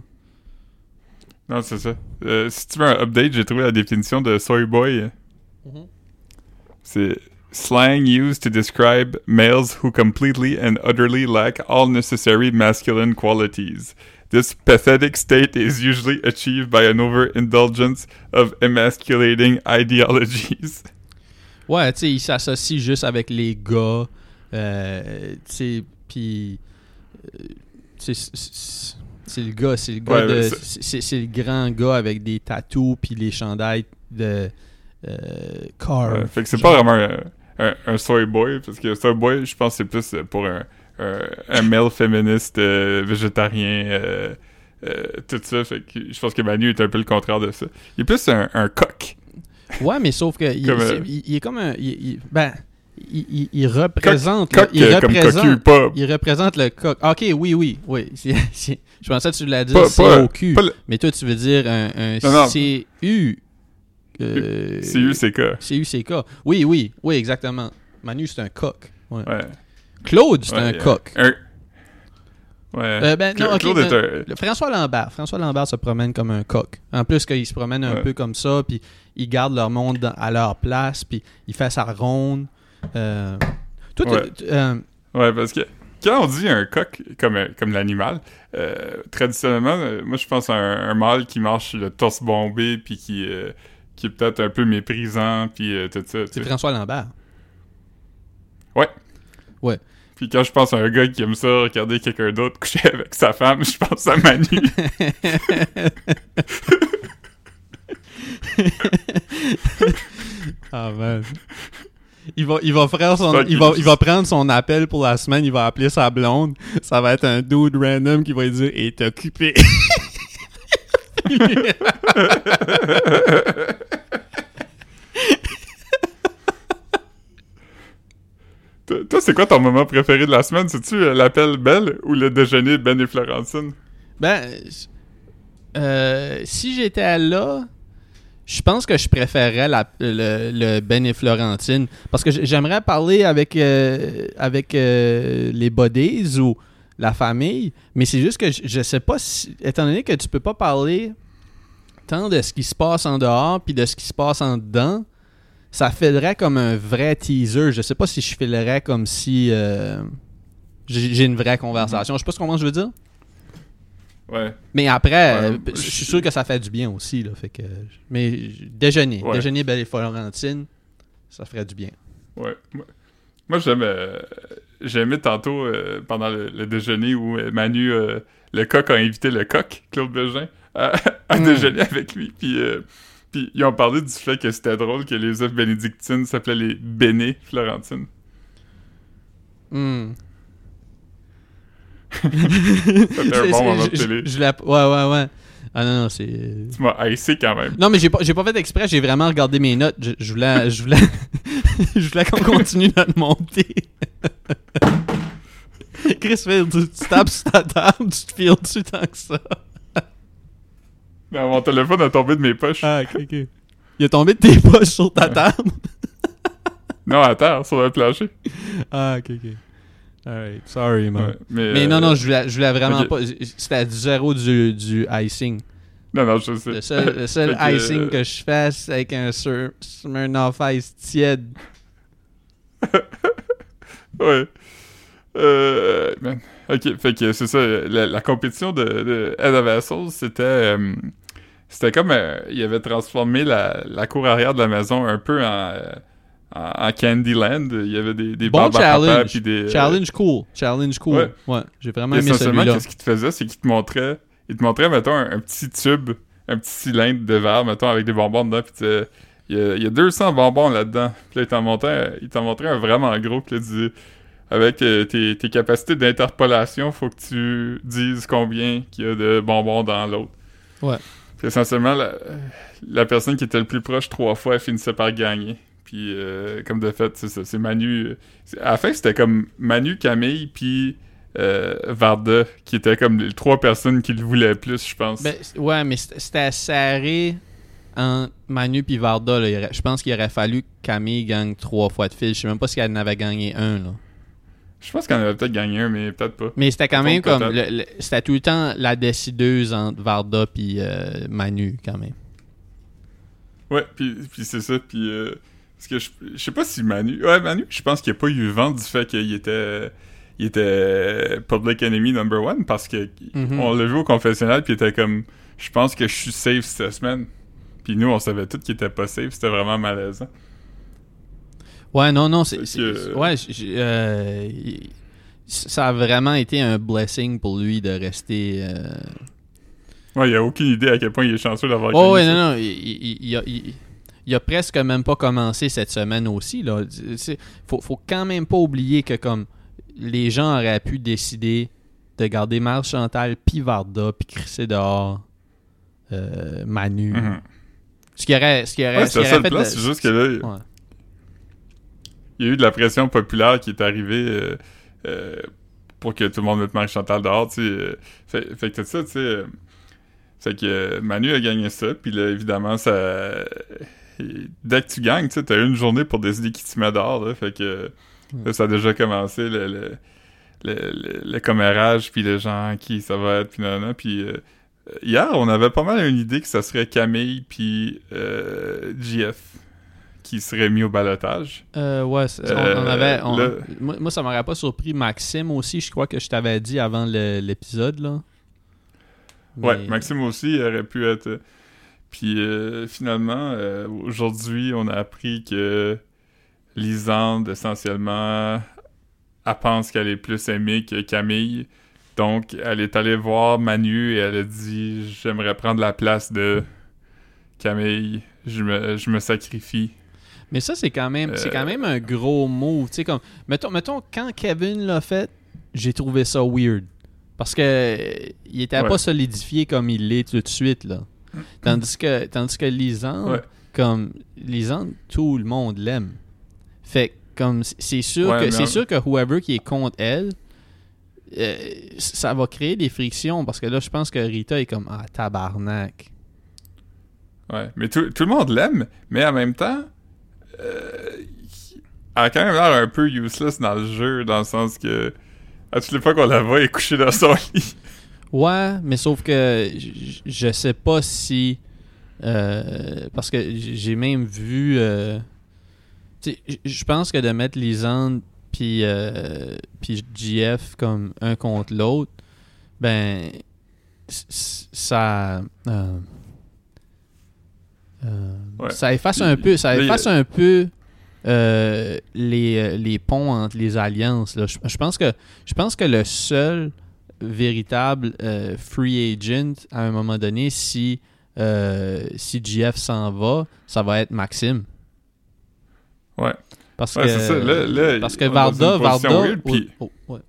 Non, c'est ça. Euh, si tu veux un update, j'ai trouvé la définition de Soy Boy. Mhm. C'est slang used to describe males who completely and utterly lack all necessary masculine qualities. This pathetic state is usually achieved by an overindulgence of emasculating ideologies. Ouais, tu sais, il s'associe juste avec les gars. Euh, tu sais, puis. C'est- le gars, c'est le gars Ouais, de. mais c'est- le grand gars avec des tatous puis les chandails de. Euh, car. Ouais, fait que c'est pas vraiment un, un, un soy boy, parce que soy boy, je pense que c'est plus pour un, un, un male féministe euh, végétarien, euh, euh, tout ça. Fait que je pense que Manu est un peu le contraire de ça. Il est plus un, coq. Ouais, mais sauf que. Il, est comme un. il- ben. Il, il- il représente. Coq il représente. cocu, pas, Il représente le coq. Ok, oui, oui, oui. Je pensais que tu l'as dit COQ. le- Mais toi, tu veux dire un, un Non, non. CU. euh, CUCK. CUCK. Oui, oui, oui, exactement. Manu, c'est un coq. Ouais. Ouais. Claude, c'est Ouais, un coq. un- Ouais. Euh, ben, non, Cla- ok, Claude mais- est un. Le- François Lambert. François Lambert se promène comme un coq. En plus qu'il se promène un Ouais. peu comme ça, puis il garde leur monde dans- à leur place, puis il fait sa ronde. Euh, Toi, Ouais. euh, Ouais, parce que quand on dit un coq comme, euh, comme l'animal, euh, traditionnellement, euh, moi je pense à un, un mâle qui marche le torse bombé, puis qui, qui est peut-être un peu méprisant, puis tout ça. c'est. François Lambert. Puis quand je pense à un gars qui aime ça, regarder quelqu'un d'autre coucher avec sa femme, je pense à Manu. Ah man. Il va, il va faire son, il va, il- va prendre son appel pour la semaine, il va appeler sa blonde. Ça va être un dude random qui va lui dire est occupé. Toi, toi, c'est quoi ton moment préféré de la semaine? C'est-tu euh, l'appel Belle ou le déjeuner Ben et Florentine? Ben, euh, si j'étais là, je pense que je préférerais la- le, le Ben et Florentine. Parce que j'aimerais parler avec, euh, avec euh, les buddies ou la famille. Mais c'est juste que je, je sais pas si. Étant donné que tu peux pas parler tant de ce qui se passe en dehors puis de ce qui se passe en dedans, ça filerait comme un vrai teaser. Je sais pas si je filerais comme si. euh, j'ai une vraie conversation. Je sais pas ce qu'on je veux dire. Ouais. Mais après, Ouais, euh, je suis sûr que ça fait du bien aussi. Là, fait que, mais déjeuner, Ouais. déjeuner Belle et Florentine, ça ferait du bien. Ouais. Moi, j'aime. euh, tantôt, euh, pendant le, le déjeuner, où Manu, euh, le coq, a invité le coq, Claude Bégin, à, à Mm. déjeuner avec lui. Puis, puis ils ont parlé du fait que c'était drôle que les œufs bénédictines s'appelaient les Béné Florentine. Hmm. C'était un bon moment de je- télé. je- je l'ai- ouais, ouais, ouais. Ah non, non, c'est. Tu m'as haïssé quand même. Non, mais j'ai pas, j'ai pas fait exprès, j'ai vraiment regardé mes notes. Je, je voulais, je voulais, je voulais qu'on continue notre montée. Chris, Phil, tu, tu tapes sur ta table, tu te files dessus tant que ça. Non, mon téléphone a tombé de mes poches. Ah, ok, ok. Il est tombé de tes poches sur ta table? Non, à terre, sur le plancher. Ah, ok, ok. Alright, sorry, man. Ouais, mais, Mais euh, non, non, je voulais, je voulais vraiment pas. C'était à du zéro du, du icing. Non, non, je sais. Le seul, le seul que, icing euh, que je fais, c'est avec un Sur- Smirnoff Ice tiède. Ouais. Euh, man. Ok, fait que c'est ça. La, la compétition de, de Head of Vessels, c'était. euh, c'était comme. euh, il avait transformé la, la cour arrière de la maison un peu en. En, en Candyland. Il y avait des, des Bon à challenge. puis des. euh, Challenge cool. Challenge cool. ouais. Ouais, j'ai vraiment aimé essentiellement, celui-là. qu'est-ce qu'il te faisait, c'est qu'il te montrait. Il te montrait, mettons, un, un petit tube, un petit cylindre de verre, mettons, avec des bonbons dedans, puis il y, a, il y a 200 bonbons là-dedans. Puis là, il t'en montrait, il t'en montrait un vraiment gros, puis là, il disait avec euh, tes, tes capacités d'interpolation, faut que tu dises combien qu'il y a de bonbons dans l'autre. Ouais. Puis essentiellement, la, la personne qui était le plus proche trois fois, elle finissait par gagner. Puis, euh, comme de fait, c'est ça, c'est Manu. À la fin, c'était comme Manu, Camille, puis euh, Varda, qui étaient comme les trois personnes qui le voulaient plus, je pense. Ben, ouais, mais c'était serré entre Manu puis Varda. là. Je pense qu'il aurait fallu que Camille gagne trois fois de fil. Je sais même pas si elle en avait gagné un. Là. je pense qu'on avait peut-être gagné un, mais peut-être pas. Mais c'était quand même comme. c'était tout le temps la décideuse entre Varda puis euh, Manu, quand même. Ouais, puis, puis c'est ça, puis... euh, parce que je, je sais pas si Manu... Ouais, Manu, je pense qu'il a pas eu vent du fait qu'il était... Il était Public Enemy number one, parce que Mhm. on l'a vu au confessionnal, puis il était comme... Je pense que je suis safe cette semaine. Puis nous, on savait tous qu'il était pas safe, c'était vraiment malaisant. Ouais, non, non, c'est. Que- Ouais, euh, ça a vraiment été un blessing pour lui de rester. euh, Ouais, il a aucune idée à quel point il est chanceux d'avoir Oh, ouais, non, non. Il, il- il a, il- il a presque même pas commencé cette semaine aussi. Là. Faut, faut quand même pas oublier que comme les gens auraient pu décider de garder Marc Chantal, puis Varda, puis crisser dehors euh, Manu. Mhm. Ce qui aurait, ce qui aurait, Ouais, ce c'est qui aurait fait de- c'est juste que là, Ouais. il y a eu de la pression populaire qui est arrivée euh, euh, pour que tout le monde mette Marie-Chantal dehors, tu sais. euh, fait, fait que ça, tu sais... fait que Manu a gagné ça, puis là, évidemment, ça... dès que tu gagnes, tu t'as une journée pour décider qui tu mets dehors, là, fait que là, ça a déjà commencé, le... le le, le- le commérage, puis les gens qui ça va être, puis non, non, puis euh, hier, on avait pas mal une idée que ça serait Camille puis euh, JF qui serait mis au balotage. Euh, ouais, on, Euh, on avait. on- moi, moi, ça m'aurait pas surpris. Maxime aussi, je crois que je t'avais dit avant l'épisode. là. Ouais, Maxime aussi aurait pu être. Euh, Puis euh, finalement, euh, aujourd'hui, on a appris que Lisande, essentiellement, elle pense qu'elle est plus aimée que Camille. Donc, elle est allée voir Manu et elle a dit J'aimerais prendre la place de Camille. Je me, je me sacrifie. Mais ça, c'est quand même, c'est Euh, quand même un gros move. Tu sais, comme, mettons, mettons, quand Kevin l'a fait, j'ai trouvé ça weird. Parce que euh, il était Ouais. pas solidifié comme il l'est tout de suite, là. Tandis que, tandis que Lisande, Ouais. comme, Lisande, tout le monde l'aime. Fait que, comme, c'est- sûr Ouais, que, c'est sûr que whoever qui est contre elle, euh, ça va créer des frictions. Parce que là, je pense que Rita est comme, ah, tabarnak. Ouais, mais tout, tout le monde l'aime, mais en même temps, euh, elle a quand même l'air un peu useless dans le jeu, dans le sens que à toutes les fois qu'on la voit, elle est couchée dans son lit. Ouais, mais sauf que je sais pas si. euh, parce que j'ai même vu. euh, je pense que de mettre Lisande puis euh, puis GF comme un contre l'autre, ben. Ça. euh, Ouais. Ça efface un peu. Ça efface un peu. les, les ponts entre les alliances. je pense que je pense que le seul véritable euh, free agent à un moment donné, si, euh, si GF s'en va, ça va être Maxime. Ouais. Parce Ouais, que, c'est ça. Là- là, parce que Varda, Varda, weird, puis- oh, oh, ouais.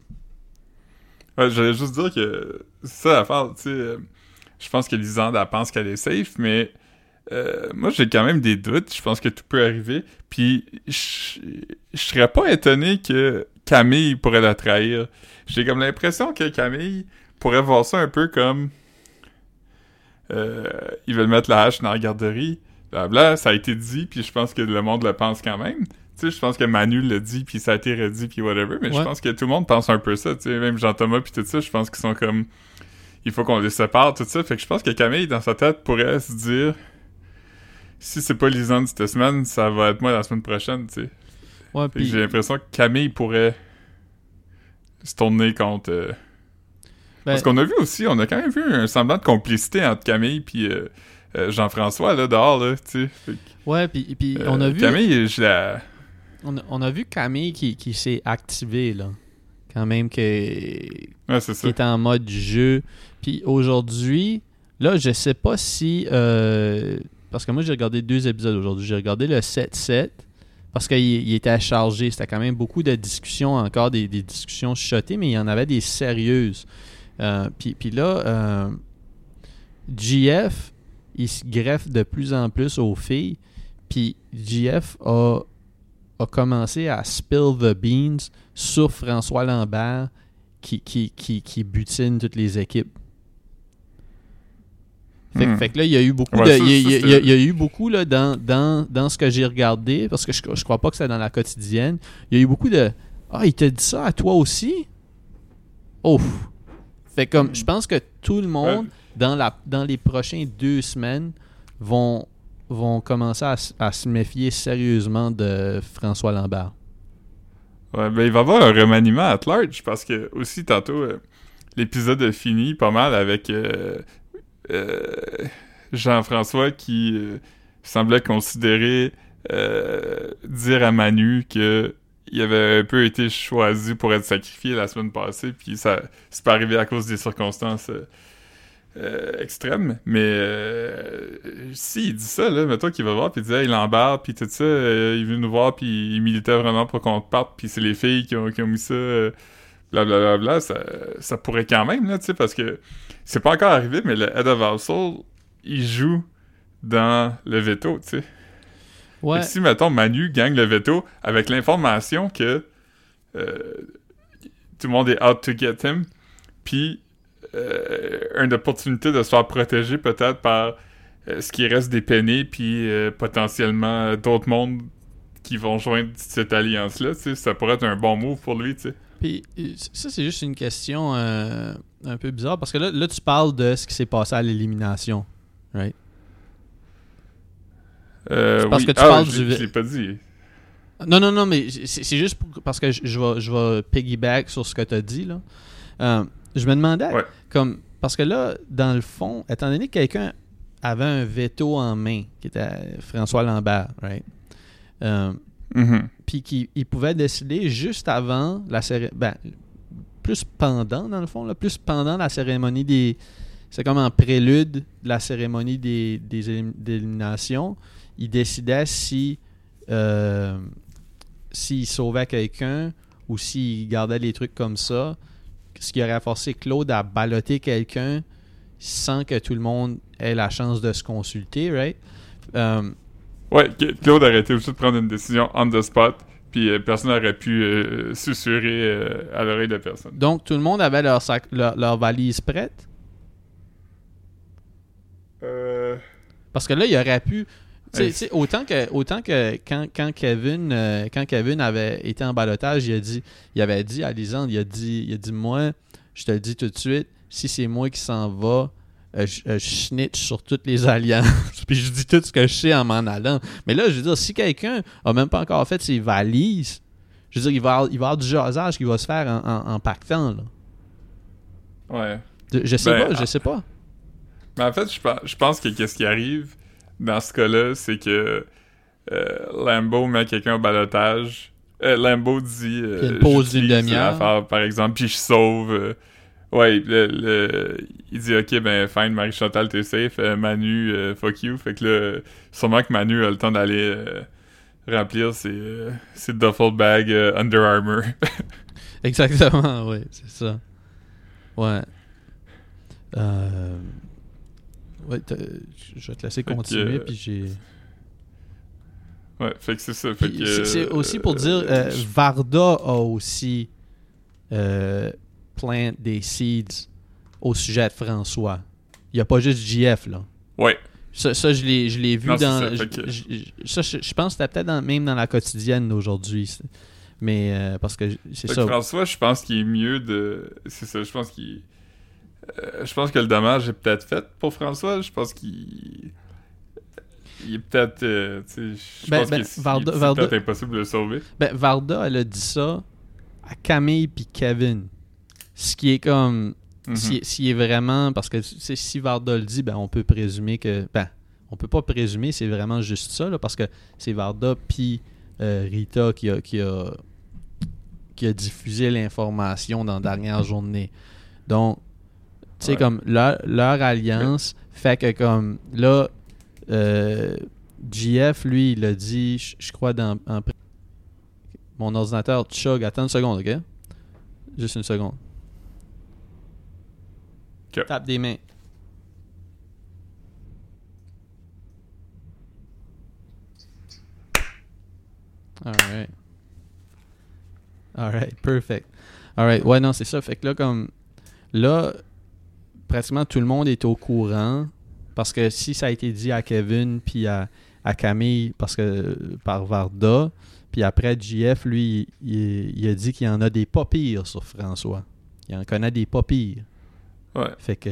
Ouais, j'allais juste dire que c'est ça l'affaire, tu sais. euh, je pense que Lisande, elle pense qu'elle est safe, mais euh, moi, j'ai quand même des doutes. Je pense que tout peut arriver. Puis, je je serais pas étonné que Camille pourrait la trahir. J'ai comme l'impression que Camille pourrait voir ça un peu comme... Euh, ils veulent mettre la hache dans la garderie. Blabla, ça a été dit, puis je pense que le monde le pense quand même. Tu sais, je pense que Manu l'a dit, puis ça a été redit, puis whatever, mais je pense que tout le monde pense un peu ça, tu sais, même Jean-Thomas, puis tout ça, je pense qu'ils sont comme... Il faut qu'on les sépare, tout ça, fait que je pense que Camille, dans sa tête, pourrait se dire... Si c'est pas Lisande cette semaine, ça va être moi la semaine prochaine, tu sais. Ouais, puis- j'ai l'impression que Camille pourrait se tourner contre... euh, ben, Parce qu'on a vu aussi, on a quand même vu un semblant de complicité entre Camille puis euh, euh, Jean-François, là, dehors, là, tu sais. Ouais, puis, puis euh, on a vu Camille, je la... on a, on a vu Camille qui, qui s'est activé là. Quand même que Ouais, c'est qui ça. est en mode jeu. Puis aujourd'hui, là, je sais pas si. euh, parce que moi, j'ai regardé deux épisodes aujourd'hui. J'ai regardé le 7-7, parce qu'il il était chargé. C'était quand même beaucoup de discussions, encore des, discussions chuchotées, mais il y en avait des sérieuses. Euh, puis, là, euh, GF, il se greffe de plus en plus aux filles. Puis GF a, a commencé à spill the beans sur François Lambert qui, qui, qui butine toutes les équipes. Fait, Hmm. fait que là, il y a eu beaucoup Ouais, de. ça, il y a- ça, il il y eu beaucoup là, dans, dans, dans ce que j'ai regardé, parce que je, je crois pas que c'était dans la quotidienne. Il y a eu beaucoup de. Ah, il t'a dit ça à toi aussi? Ouf! Fait comme, je pense que tout le monde, dans, la, dans les prochaines deux semaines, vont, vont commencer à, à se méfier sérieusement de François Lambert. Ouais, ben il va y avoir un remaniement à large parce que aussi tantôt euh, l'épisode a fini pas mal avec euh, Jean-François qui euh, semblait considérer euh, dire à Manu que il avait un peu été choisi pour être sacrifié la semaine passée puis ça c'est pas arrivé à cause des circonstances euh, euh, extrêmes mais euh, si il dit ça là mettons qu'il va voir puis il dit hey Lambert puis tout ça euh, il veut nous voir puis il militait vraiment pour qu'on parte puis c'est les filles qui ont, qui ont mis ça blablabla ça, ça pourrait quand même là tu sais parce que c'est pas encore arrivé mais le head of household il joue dans le veto tu sais Ouais. et si, mettons, Manu gagne le veto avec l'information que euh, tout le monde est out to get him, puis euh, une opportunité de se faire protéger peut-être par euh, ce qui reste des peinés, puis potentiellement d'autres mondes qui vont joindre cette alliance-là, tu sais, ça pourrait être un bon move pour lui, tu sais. Puis euh, ça, c'est juste une question euh, un peu bizarre parce que là, là, tu parles de ce qui s'est passé à l'élimination. Right? Euh, parce oui. que tu Ah, parles l'ai- du- Je l'ai pas dit. Non, non, non, mais c'est c'est juste pour- parce que je, je vais, je vais piggyback sur ce que tu as dit. Là. Euh, je me demandais, Ouais. comme, parce que là, dans le fond, étant donné que quelqu'un avait un veto en main, qui était François Lambert, right? Euh, Mhm. puis qu'il il pouvait décider juste avant la cérémonie, ben, plus pendant dans le fond, là, plus pendant la cérémonie des, c'est comme en prélude de la cérémonie des, des élim- d'élimination, il décidait si euh, s'il sauvait quelqu'un ou s'il gardait les trucs comme ça, ce qui aurait forcé Claude à balloter quelqu'un sans que tout le monde ait la chance de se consulter, right? Euh, Ouais, Claude aurait été obligé de prendre une décision on the spot, puis euh, personne n'aurait pu euh, susurrer euh, à l'oreille de personne. Donc, tout le monde avait leur, sac, leur, leur valise prête? Euh... Parce que là, il aurait pu. autant que, autant que quand, quand Kevin, euh, quand Kevin avait été en balotage, il a dit, il avait dit à Lisande, il a dit, il a dit, moi, je te le dis tout de suite, si c'est moi qui s'en va, euh, je, euh, je snitch sur toutes les alliances. Puis je dis tout ce que je sais en m'en allant. Mais là, je veux dire, si quelqu'un a même pas encore fait ses valises, je veux dire, il va, avoir- il va y avoir du jasage qui va se faire en, en- en pactant. Là. Ouais. Je, je sais Ben, pas, je ah. sais pas. Mais en fait, je pense, je pense que qu'est-ce qui arrive dans ce cas-là, c'est que euh, Lambo met quelqu'un au balotage. Euh, Lambo dit. Euh, Puis une demi-heure. par exemple, puis je sauve. Ouais, le- le- il dit ok, ben fine, Marie-Chantal, t'es safe. euh, Manu, euh, fuck you. Fait que là, sûrement que Manu a le temps d'aller euh, remplir ses, ses duffel bags Under Armour. Exactement, oui, c'est ça. Ouais. Euh... Ouais, je vais te laisser continuer, puis j'ai... ouais, fait que c'est ça. Fait que, C'est aussi pour dire, Varda a aussi euh, plant des seeds au sujet de François. Il n'y a pas juste JF, là. Ouais. Ça, ça, je l'ai je l'ai vu Non, dans... ça, je- fait que- je- je- ça, je, je pense que c'était peut-être dans- même dans la quotidienne d'aujourd'hui. Mais euh, parce que c'est ça. que François, je pense qu'il est mieux de. C'est ça, je pense qu'il. Euh, je pense que le dommage est peut-être fait pour François. Je pense qu'il. Il est peut-être. euh, je Ben- pense ben, que c'est Varda- c'est Varda- peut-être impossible de le sauver. Ben, Varda, elle a dit ça à Camille puis Kevin. Ce qui est comme. Si, s'il est vraiment. Parce que si Varda le dit, ben, on peut présumer que. Ben, on peut pas présumer, c'est vraiment juste ça, là, parce que c'est Varda puis euh, Rita qui a, qui, a, qui a diffusé l'information dans la dernière journée. Donc, tu sais, Ouais. comme leur, leur alliance fait que, comme là, euh, GF, lui, il a dit, je je crois, dans, en mon ordinateur chug. Attends une seconde, ok? Juste une seconde. Tape des mains. Alright. Alright, perfect. Alright, ouais, non, c'est ça. Fait que là, comme. Là, pratiquement tout le monde est au courant. Parce que si ça a été dit à Kevin puis à, à Camille, parce que par Varda, puis après JF, lui, il, il a dit qu'il y en a des pas pires sur François. Il en connaît des pas pires. Ouais. Fait que.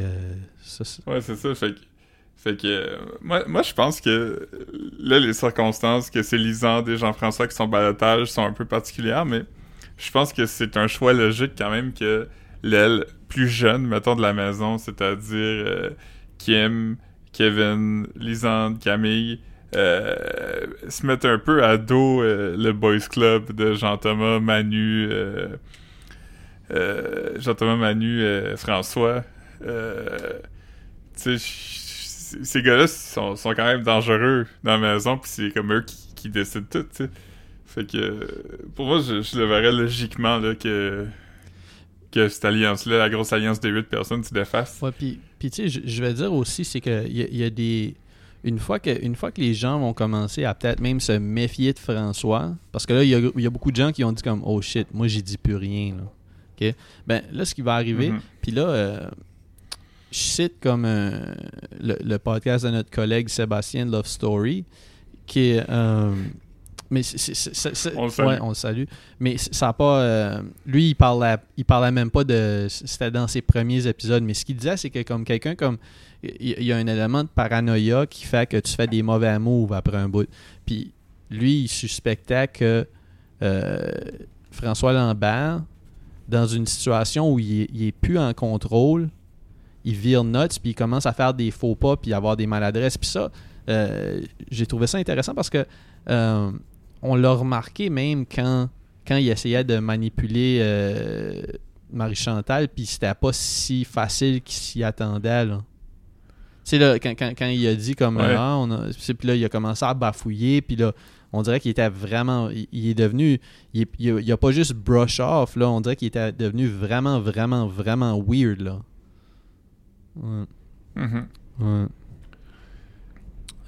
Ça, c'est- Ouais, c'est ça. Fait que, fait que euh, moi, moi je pense que euh, là, les circonstances que c'est Lisande et Jean-François qui sont balotage sont un peu particulières, mais je pense que c'est un choix logique quand même que l'aile plus jeune, mettons, de la maison, c'est-à-dire euh, Kim, Kevin, Lisande, Camille, euh, se mettent un peu à dos le Boys Club de Jean-Thomas, Manu, Jean-Thomas, Manu, euh, François. Euh, tu ces gars-là sont, sont quand même dangereux dans la maison, puis c'est comme eux qui, qui décident tout, tu. Fait que, euh, pour moi, je, le verrais logiquement, là, que, que cette alliance-là, la grosse alliance de 8 personnes, se défasse. Ouais, puis, tu sais, je, vais dire aussi, c'est que il y, a- y a des. Une fois, que, une fois que les gens vont commencer à peut-être même se méfier de François, parce que là, il y a, y a beaucoup de gens qui ont dit comme Oh shit, moi j'ai dit plus rien. Là. OK? Ben là, ce qui va arriver, Mhm. puis là, euh, je cite comme euh, le, le podcast de notre collègue Sébastien Love Story, qui est. euh, mais On le salue. ouais, on le salue. Mais ça a pas. euh, lui, il parlait, il parlait même pas de. C'était dans ses premiers épisodes. Mais ce qu'il disait, c'est que comme quelqu'un comme. Il y a un élément de paranoïa qui fait que tu fais des mauvais moves après un bout. Puis lui, il suspectait que François Lambert, dans une situation où il est, il est plus en contrôle, il vire nuts, puis il commence à faire des faux pas, puis avoir des maladresses. Puis ça, euh, j'ai trouvé ça intéressant parce que euh, on l'a remarqué même quand, quand il essayait de manipuler euh, Marie-Chantal, puis c'était pas si facile qu'il s'y attendait. Là. Tu sais, là, quand, quand, quand il a dit comme Ouais. ah, on a, puis là, il a commencé à bafouiller, puis là, on dirait qu'il était vraiment. Il, il est devenu. Il, il a, pas juste brush off, là. On dirait qu'il était devenu vraiment, vraiment, vraiment weird, là. Ouais. Mhm. ouais.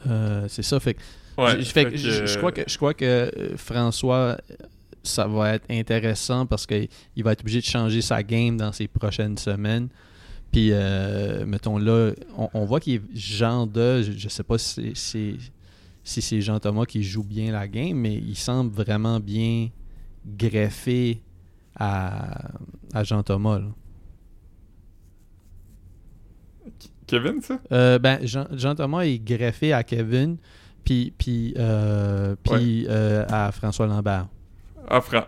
Euh, c'est ça, fait Ouais, fait fait que je- que, je crois que je crois que euh, François ça va être intéressant parce qu'il va être obligé de changer sa game dans ces prochaines semaines. Puis euh, mettons là, on, on voit qu'il est genre de je, je sais pas si c'est si, si c'est Jean Thomas qui joue bien la game, mais il semble vraiment bien greffé à, à Jean Thomas. là. Kevin, ça? Euh, ben, Jean, Jean Thomas est greffé à Kevin, puis puis euh, puis euh, à François Lambert. Ah, Fran...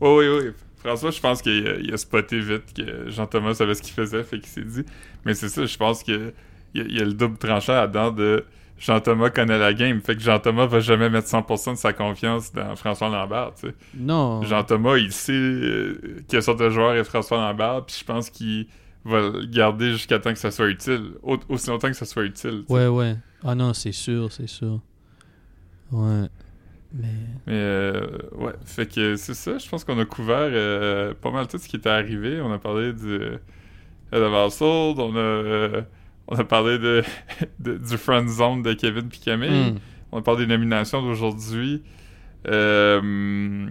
Oui, oui, oui. François, je pense qu'il a, il a spoté vite que Jean-Thomas savait ce qu'il faisait, fait qu'il s'est dit. Mais c'est ça, je pense que il y, a, il y a le double tranchant là-dedans de Jean-Thomas connaît la game, fait que Jean-Thomas va jamais mettre 100% de sa confiance dans François Lambert, tu sais. Non. Jean-Thomas, il sait euh, quelle sorte de joueur est François Lambert, puis je pense qu'il va le garder jusqu'à temps que ça soit utile. Au- aussi longtemps que ça soit utile. tu sais. Ouais, ouais. Ah non, c'est sûr, c'est sûr. Ouais. Mais. Mais euh, ouais, fait que c'est ça. Je pense qu'on a couvert euh, pas mal tout ce qui était arrivé. On a parlé du Head of Household, on a euh, on a parlé de, de- du friend zone de Kevin puis Camille. Hmm. On a parlé des nominations d'aujourd'hui. Euh,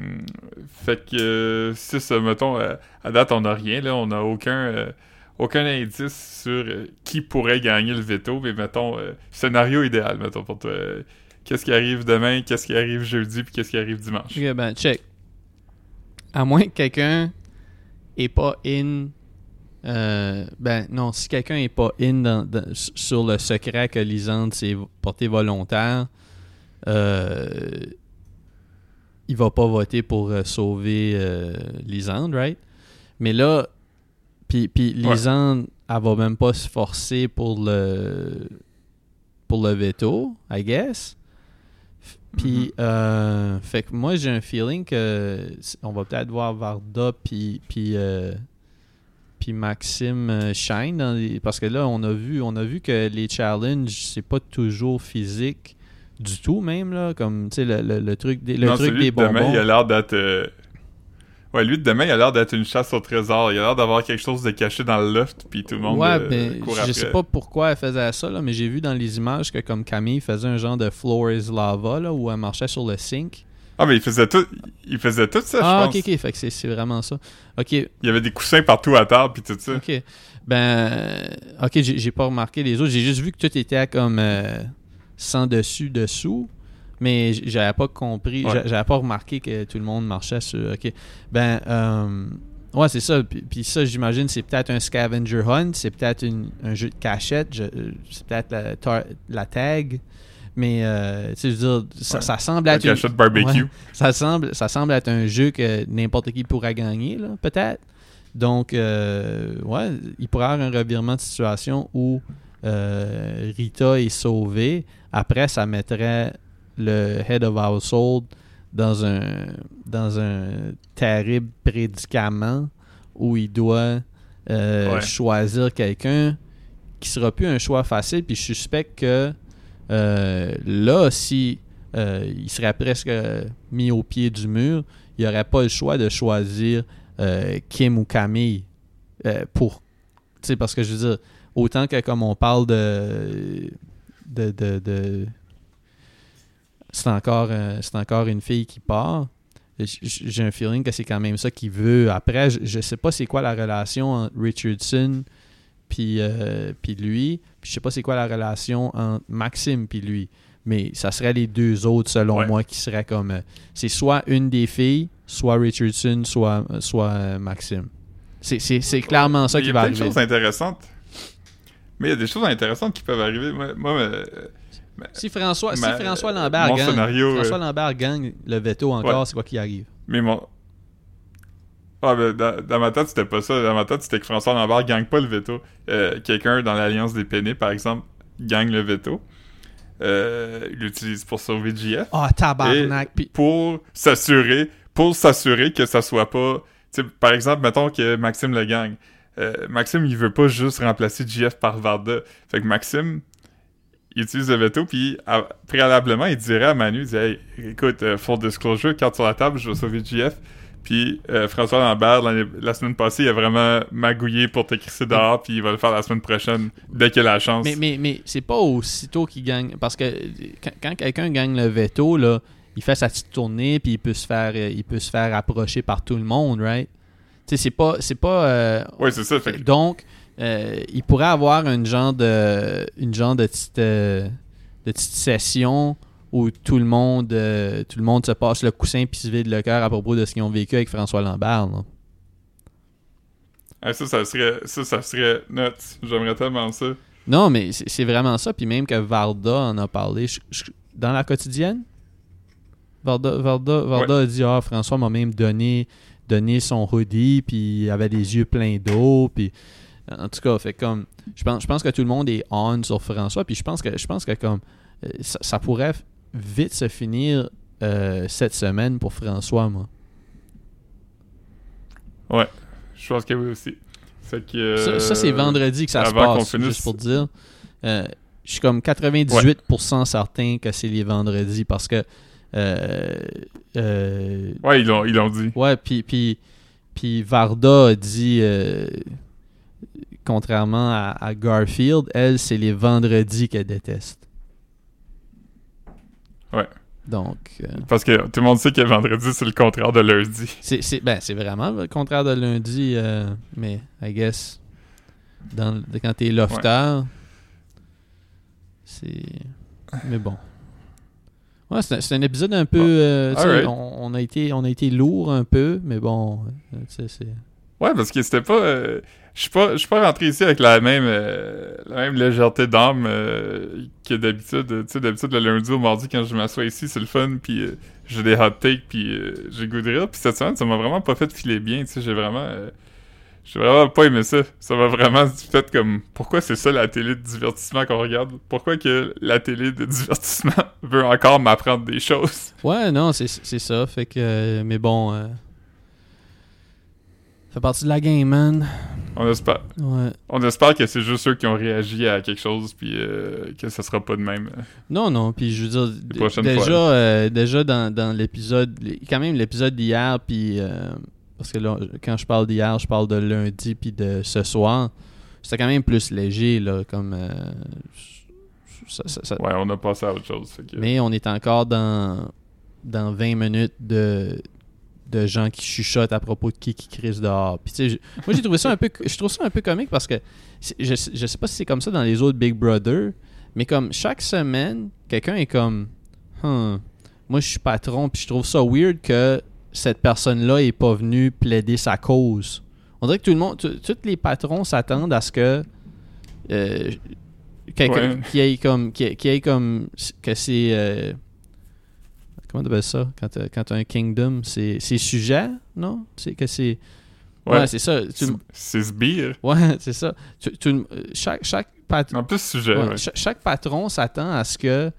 fait que c'est ça, mettons, euh, à date on n'a rien là, on n'a aucun euh, aucun indice sur euh, qui pourrait gagner le veto, mais mettons scénario idéal, mettons pour toi. Qu'est-ce qui arrive demain, qu'est-ce qui arrive jeudi, puis qu'est-ce qui arrive dimanche? Ben, check. À moins que quelqu'un est pas in. Euh, ben, non, si quelqu'un est pas in dans- dans- sur le secret que Lisande s'est porté volontaire, euh, il va pas voter pour euh, sauver euh, Lisande, right? Mais là, puis, puis Ouais. Lisande, elle va même pas se forcer pour le pour le veto, I guess. Puis, euh, fait que moi, j'ai un feeling que on va peut-être voir Varda puis puis Maxime euh, shine dans les- parce que là, on a vu on a vu que les challenges c'est pas toujours physique du tout, même, là. Comme, tu sais, le, le, le truc des, le non, truc des demain, il a l'air d'être... euh, Ouais, lui de demain, il a l'air d'être une chasse au trésor. Il a l'air d'avoir quelque chose de caché dans le loft, puis tout le monde Ouais, euh, mais court je après. sais pas pourquoi elle faisait ça, là, mais j'ai vu dans les images que comme Camille faisait un genre de floor is lava, là, où elle marchait sur le sink. Ah, mais il faisait tout, il faisait tout ça, ah, je pense. ok, ok, fait que c'est- vraiment ça. Ok, Il y avait des coussins partout à table, puis tout ça. ok. Ben, ok, j'ai pas remarqué les autres. J'ai juste vu que tout était comme euh, sans dessus, dessous. Mais j'avais pas compris, Ouais. j'avais pas remarqué que tout le monde marchait sur. Ok. Ben, euh, ouais, c'est ça. Puis, puis ça, j'imagine, c'est peut-être un scavenger hunt, c'est peut-être un jeu de cachette, je- euh, c'est peut-être la, la tag. Mais, euh, tu sais, je veux dire, ça, Ouais. ça semble être. barbecue. Ouais. ça, semble, ça semble être un jeu que n'importe qui pourrait gagner, là, peut-être. Donc, euh, ouais, il pourrait y avoir un revirement de situation où euh, Rita est sauvée. Après, ça mettrait le head of household dans un, dans un terrible prédicament où il doit Ouais. choisir quelqu'un qui sera plus un choix facile. Puis je suspecte que euh, là, si euh, il serait presque mis au pied du mur, il n'y aurait pas le choix de choisir euh, Kim ou Camille euh, pour. Tu sais, parce que je veux dire, autant que comme on parle de. de, de, c'est encore, euh, encore une fille qui part. J'ai un feeling que c'est quand même ça qu'il veut. Après, je, je sais pas c'est quoi la relation entre Richardson puis euh, puis lui. Puis je sais pas c'est quoi la relation entre Maxime puis lui. Mais ça serait les deux autres, selon Ouais. moi, qui seraient comme. euh, c'est soit une des filles, soit Richardson, soit, soit euh, Maxime. C'est- clairement ça Il y qui a va plein de arriver. choses intéressantes. Mais il y a des choses intéressantes qui peuvent arriver. Moi, moi, Si François, si François Lambert gagne, François Lambert gagne le veto encore, Ouais. c'est quoi qui arrive? mais mon... Ah, ben, dans, dans ma tête, c'était pas ça. Dans ma tête, c'était que François Lambert gagne pas le veto. Euh, Quelqu'un dans l'Alliance des Pénés, par exemple, gagne le veto. Euh, il l'utilise pour sauver JF. Ah, tabarnak. Puis- pour s'assurer pour s'assurer que ça soit pas tu sais, par exemple mettons que Maxime le gagne Euh, Maxime il veut pas juste remplacer JF par Varda fait que Maxime il utilise le veto puis préalablement il dirait à Manu il dit hey, écoute euh, full disclosure carte sur la table je vais sauver JF puis euh, François Lambert la semaine passée il a vraiment magouillé pour te crisser dehors puis il va le faire la semaine prochaine dès qu'il a la chance Mais, mais, mais c'est pas aussitôt qu'il gagne. Parce que quand, quand quelqu'un gagne le veto, là, il fait sa petite tournée, puis il peut se faire, euh, il peut se faire approcher par tout le monde, right? Tu sais, c'est pas. C'est pas euh, ouais c'est ça fait que donc, euh, il pourrait avoir une genre de, une genre de petite, de petite session où tout le monde, euh, tout le monde se passe le coussin puis se vide le cœur à propos de ce qu'ils ont vécu avec François Lambert. là. Ah, ça ça serait ça ça serait nuts j'aimerais tellement ça Non, mais c'est vraiment ça. Puis même que Varda en a parlé je- je- dans la quotidienne. Varda, Varda, Varda a dit Ah, François m'a même donné, donné son hoodie, puis il avait les yeux pleins d'eau. Puis en tout cas, fait comme. Je pense, je pense que tout le monde est on sur François. Puis je pense que, je pense que comme. euh, Ça, ça pourrait vite se finir euh, cette semaine pour François, moi. Je pense que oui aussi. Fait que, Ça, ça, c'est euh, vendredi que ça se passe, finisse- juste pour dire. Euh, je suis comme 98% certain que c'est les vendredis parce que. Ouais, ils l'ont, ils l'ont dit. ouais, puis, puis, puis Varda a dit, contrairement à, à Garfield, elle, c'est les vendredis qu'elle déteste. Ouais. Donc, euh, Parce que tout le monde sait que vendredi, c'est le contraire de lundi. c'est, c'est, ben, c'est vraiment le contraire de lundi, euh, mais I guess, dans, quand t'es lofter, c'est. Mais bon. Ouais, c'est, un- c'est un épisode un peu. Bon. euh, on, on a été, on a été lourd un peu, mais bon, c'est. Ouais, parce que c'était pas. euh, je suis pas, pas rentré ici avec la même, euh, la même légèreté d'âme euh, que d'habitude. Tu sais, d'habitude le lundi au mardi quand je m'assois ici, c'est le fun, puis j'ai des hot takes, puis j'ai goût de rire. Puis cette semaine, ça m'a vraiment pas fait filer bien. Tu sais, j'ai vraiment, j'ai vraiment pas aimé ça. Ça m'a vraiment fait comme, pourquoi c'est ça la télé de divertissement qu'on regarde? Pourquoi que la télé de divertissement veut encore m'apprendre des choses? Ouais, non, c'est, ça. Fait que. mais bon. Ça fait partie de la game, man. On espère. Ouais. On espère que c'est juste eux qui ont réagi à quelque chose, puis euh, que ça sera pas de même. Non, non, puis je veux dire, déjà, euh, déjà dans, dans l'épisode, quand même l'épisode d'hier, puis euh, parce que là, quand je parle d'hier, je parle de lundi puis de ce soir, c'était quand même plus léger, là, comme... euh, ça- ça- ça- Ouais, on a passé à autre chose. que- Mais on est encore dans, dans 20 minutes de, de gens qui chuchotent à propos de qui qui crisse dehors. Puis tu sais, je- moi j'ai trouvé ça un peu je trouve ça un peu comique parce que je, je sais pas si c'est comme ça dans les autres Big Brother, mais comme chaque semaine, quelqu'un est comme Hum, moi je suis patron puis je trouve ça weird que cette personne-là est pas venue plaider sa cause. On dirait que tout le monde tous les patrons s'attendent à ce que euh, quelqu'un Ouais. qui ait comme qui qui ait comme que c'est euh, comment tu appelles ça? Quand t'as, quand t'as un kingdom c'est c'est sujet non? C'est que c'est ouais, Ouais. c'est ça Tu- C'est- C'est sbire. ouais c'est ça Tu- tu- chaque chaque pat- En plus, sujet, ouais, ouais. cha- chaque patron s'attend à ce que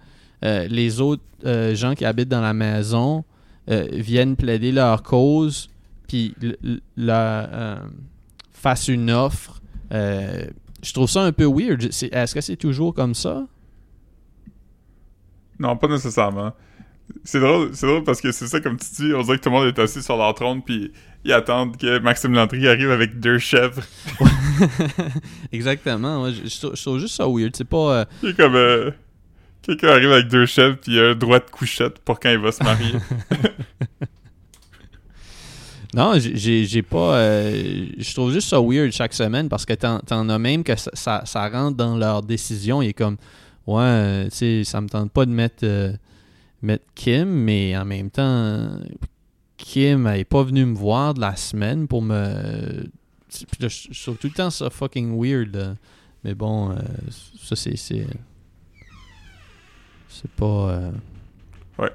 euh, les autres euh, gens qui habitent dans la maison euh, viennent plaider leur cause puis l- l- leur, euh, fassent une offre Euh, je trouve ça un peu weird C'est- est-ce que c'est toujours comme ça? Non, pas nécessairement. C'est drôle, c'est drôle parce que c'est ça, comme tu dis, on dirait que tout le monde est assis sur leur trône, puis ils attendent que Maxime Landry arrive avec deux chèvres. Exactement. ouais, je, je trouve- je trouve juste ça weird. C'est pas. euh, Il est comme... euh, Quelqu'un arrive avec deux chèvres, puis il a un droit de couchette pour quand il va se marier. Non, j'ai- pas. euh, je trouve juste ça weird chaque semaine parce que t'en t'en as même que ça, ça, ça rentre dans leur décision. Il est comme. Ouais, euh, tu sais, ça me tente pas de mettre, euh, mettre Kim, mais en même temps, Kim, elle est pas venue me voir de la semaine pour me. Puis là, je trouve tout le temps ça fucking weird. là. Mais bon, euh, ça c'est. C'est pas. euh, Ouais.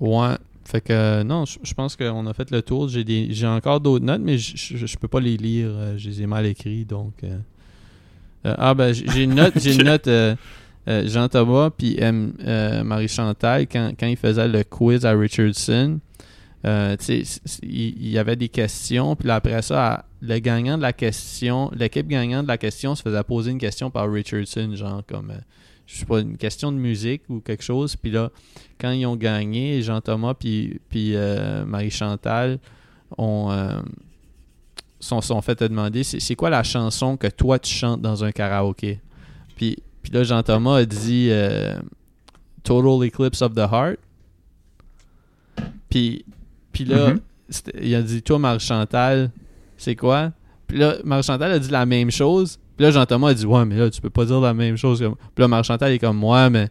Ouais. Fait que non, je pense qu'on a fait le tour. J'ai des j'ai encore d'autres notes, mais je- peux pas les lire. euh, Je les ai mal écrits, donc. euh. Ah ben j'ai une note, j'ai une note euh, Jean Thomas puis euh, Marie Chantal quand, quand il faisait le quiz à Richardson. euh, il y avait des questions, puis après ça, le gagnant de la question, l'équipe gagnante de la question se faisait poser une question par Richardson, genre comme, je sais pas, une question de musique ou quelque chose, puis là, quand ils ont gagné, Jean-Thomas puis, puis Marie-Chantal ont, sont, fait te demander c'est quoi la chanson que toi tu chantes dans un karaoké? Puis, puis là, Jean-Thomas a dit euh, Total Eclipse of the Heart. Puis, puis là, Mhm. c'était- il a dit Toi, Marie-Chantal, c'est quoi? Puis là, Marie-Chantal a dit la même chose. Puis là, Jean-Thomas a dit Ouais, mais là, tu peux pas dire la même chose. que moi. Puis là, Marie-Chantal est comme Ouais, mais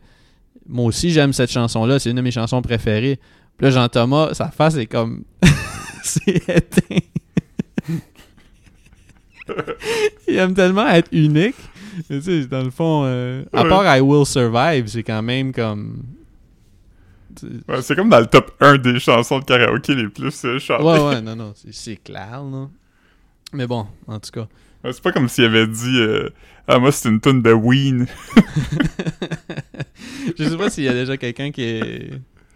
moi aussi, j'aime cette chanson-là. C'est une de mes chansons préférées. Puis là, Jean-Thomas, sa face est comme. c'est éteint. il aime tellement être unique. Mais tu sais, dans le fond, euh, à Ouais. part I Will Survive, c'est quand même comme. Ouais, c'est comme dans le top 1 des chansons de karaoké les plus euh, chantées. Ouais, ouais, non, non, c'est- clair, là. Mais bon, en tout cas. Ouais, c'est pas comme s'il avait dit euh, Ah, moi, c'est une tune de Ween. Je sais pas s'il y a déjà quelqu'un qui est.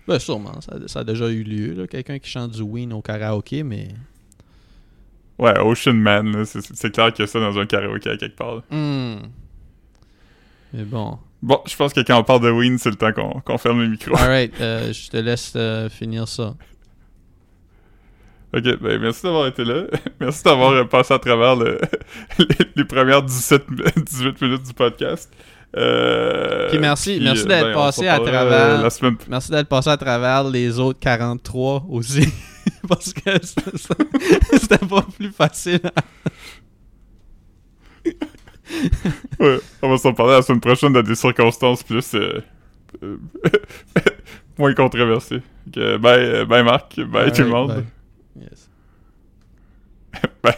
Ben, sûrement, ça, ça a déjà eu lieu, là. Quelqu'un qui chante du Ween au karaoké, mais. Ouais, Ocean Man, c'est- clair qu'il y a ça dans un karaoké à quelque part. là. Hmm. Mais bon. Bon, je pense que quand on parle de Ween, c'est le temps qu'on ferme le micro. Alright, euh, je te laisse euh, finir ça. Ok, ben merci d'avoir été là. merci d'avoir euh, passé à travers le- les, les premières 17, 18 minutes du podcast. Euh, Puis merci- puis, merci d'être ben, passé à travers- la semaine... Merci d'être passé à travers les autres 43 aussi. Parce que c'était pas plus facile. Ouais, on va s'en parler la semaine prochaine dans des circonstances plus... euh, euh, moins controversées. Bye, euh, bye Marc, bye tout le monde. bye. Yes. bye.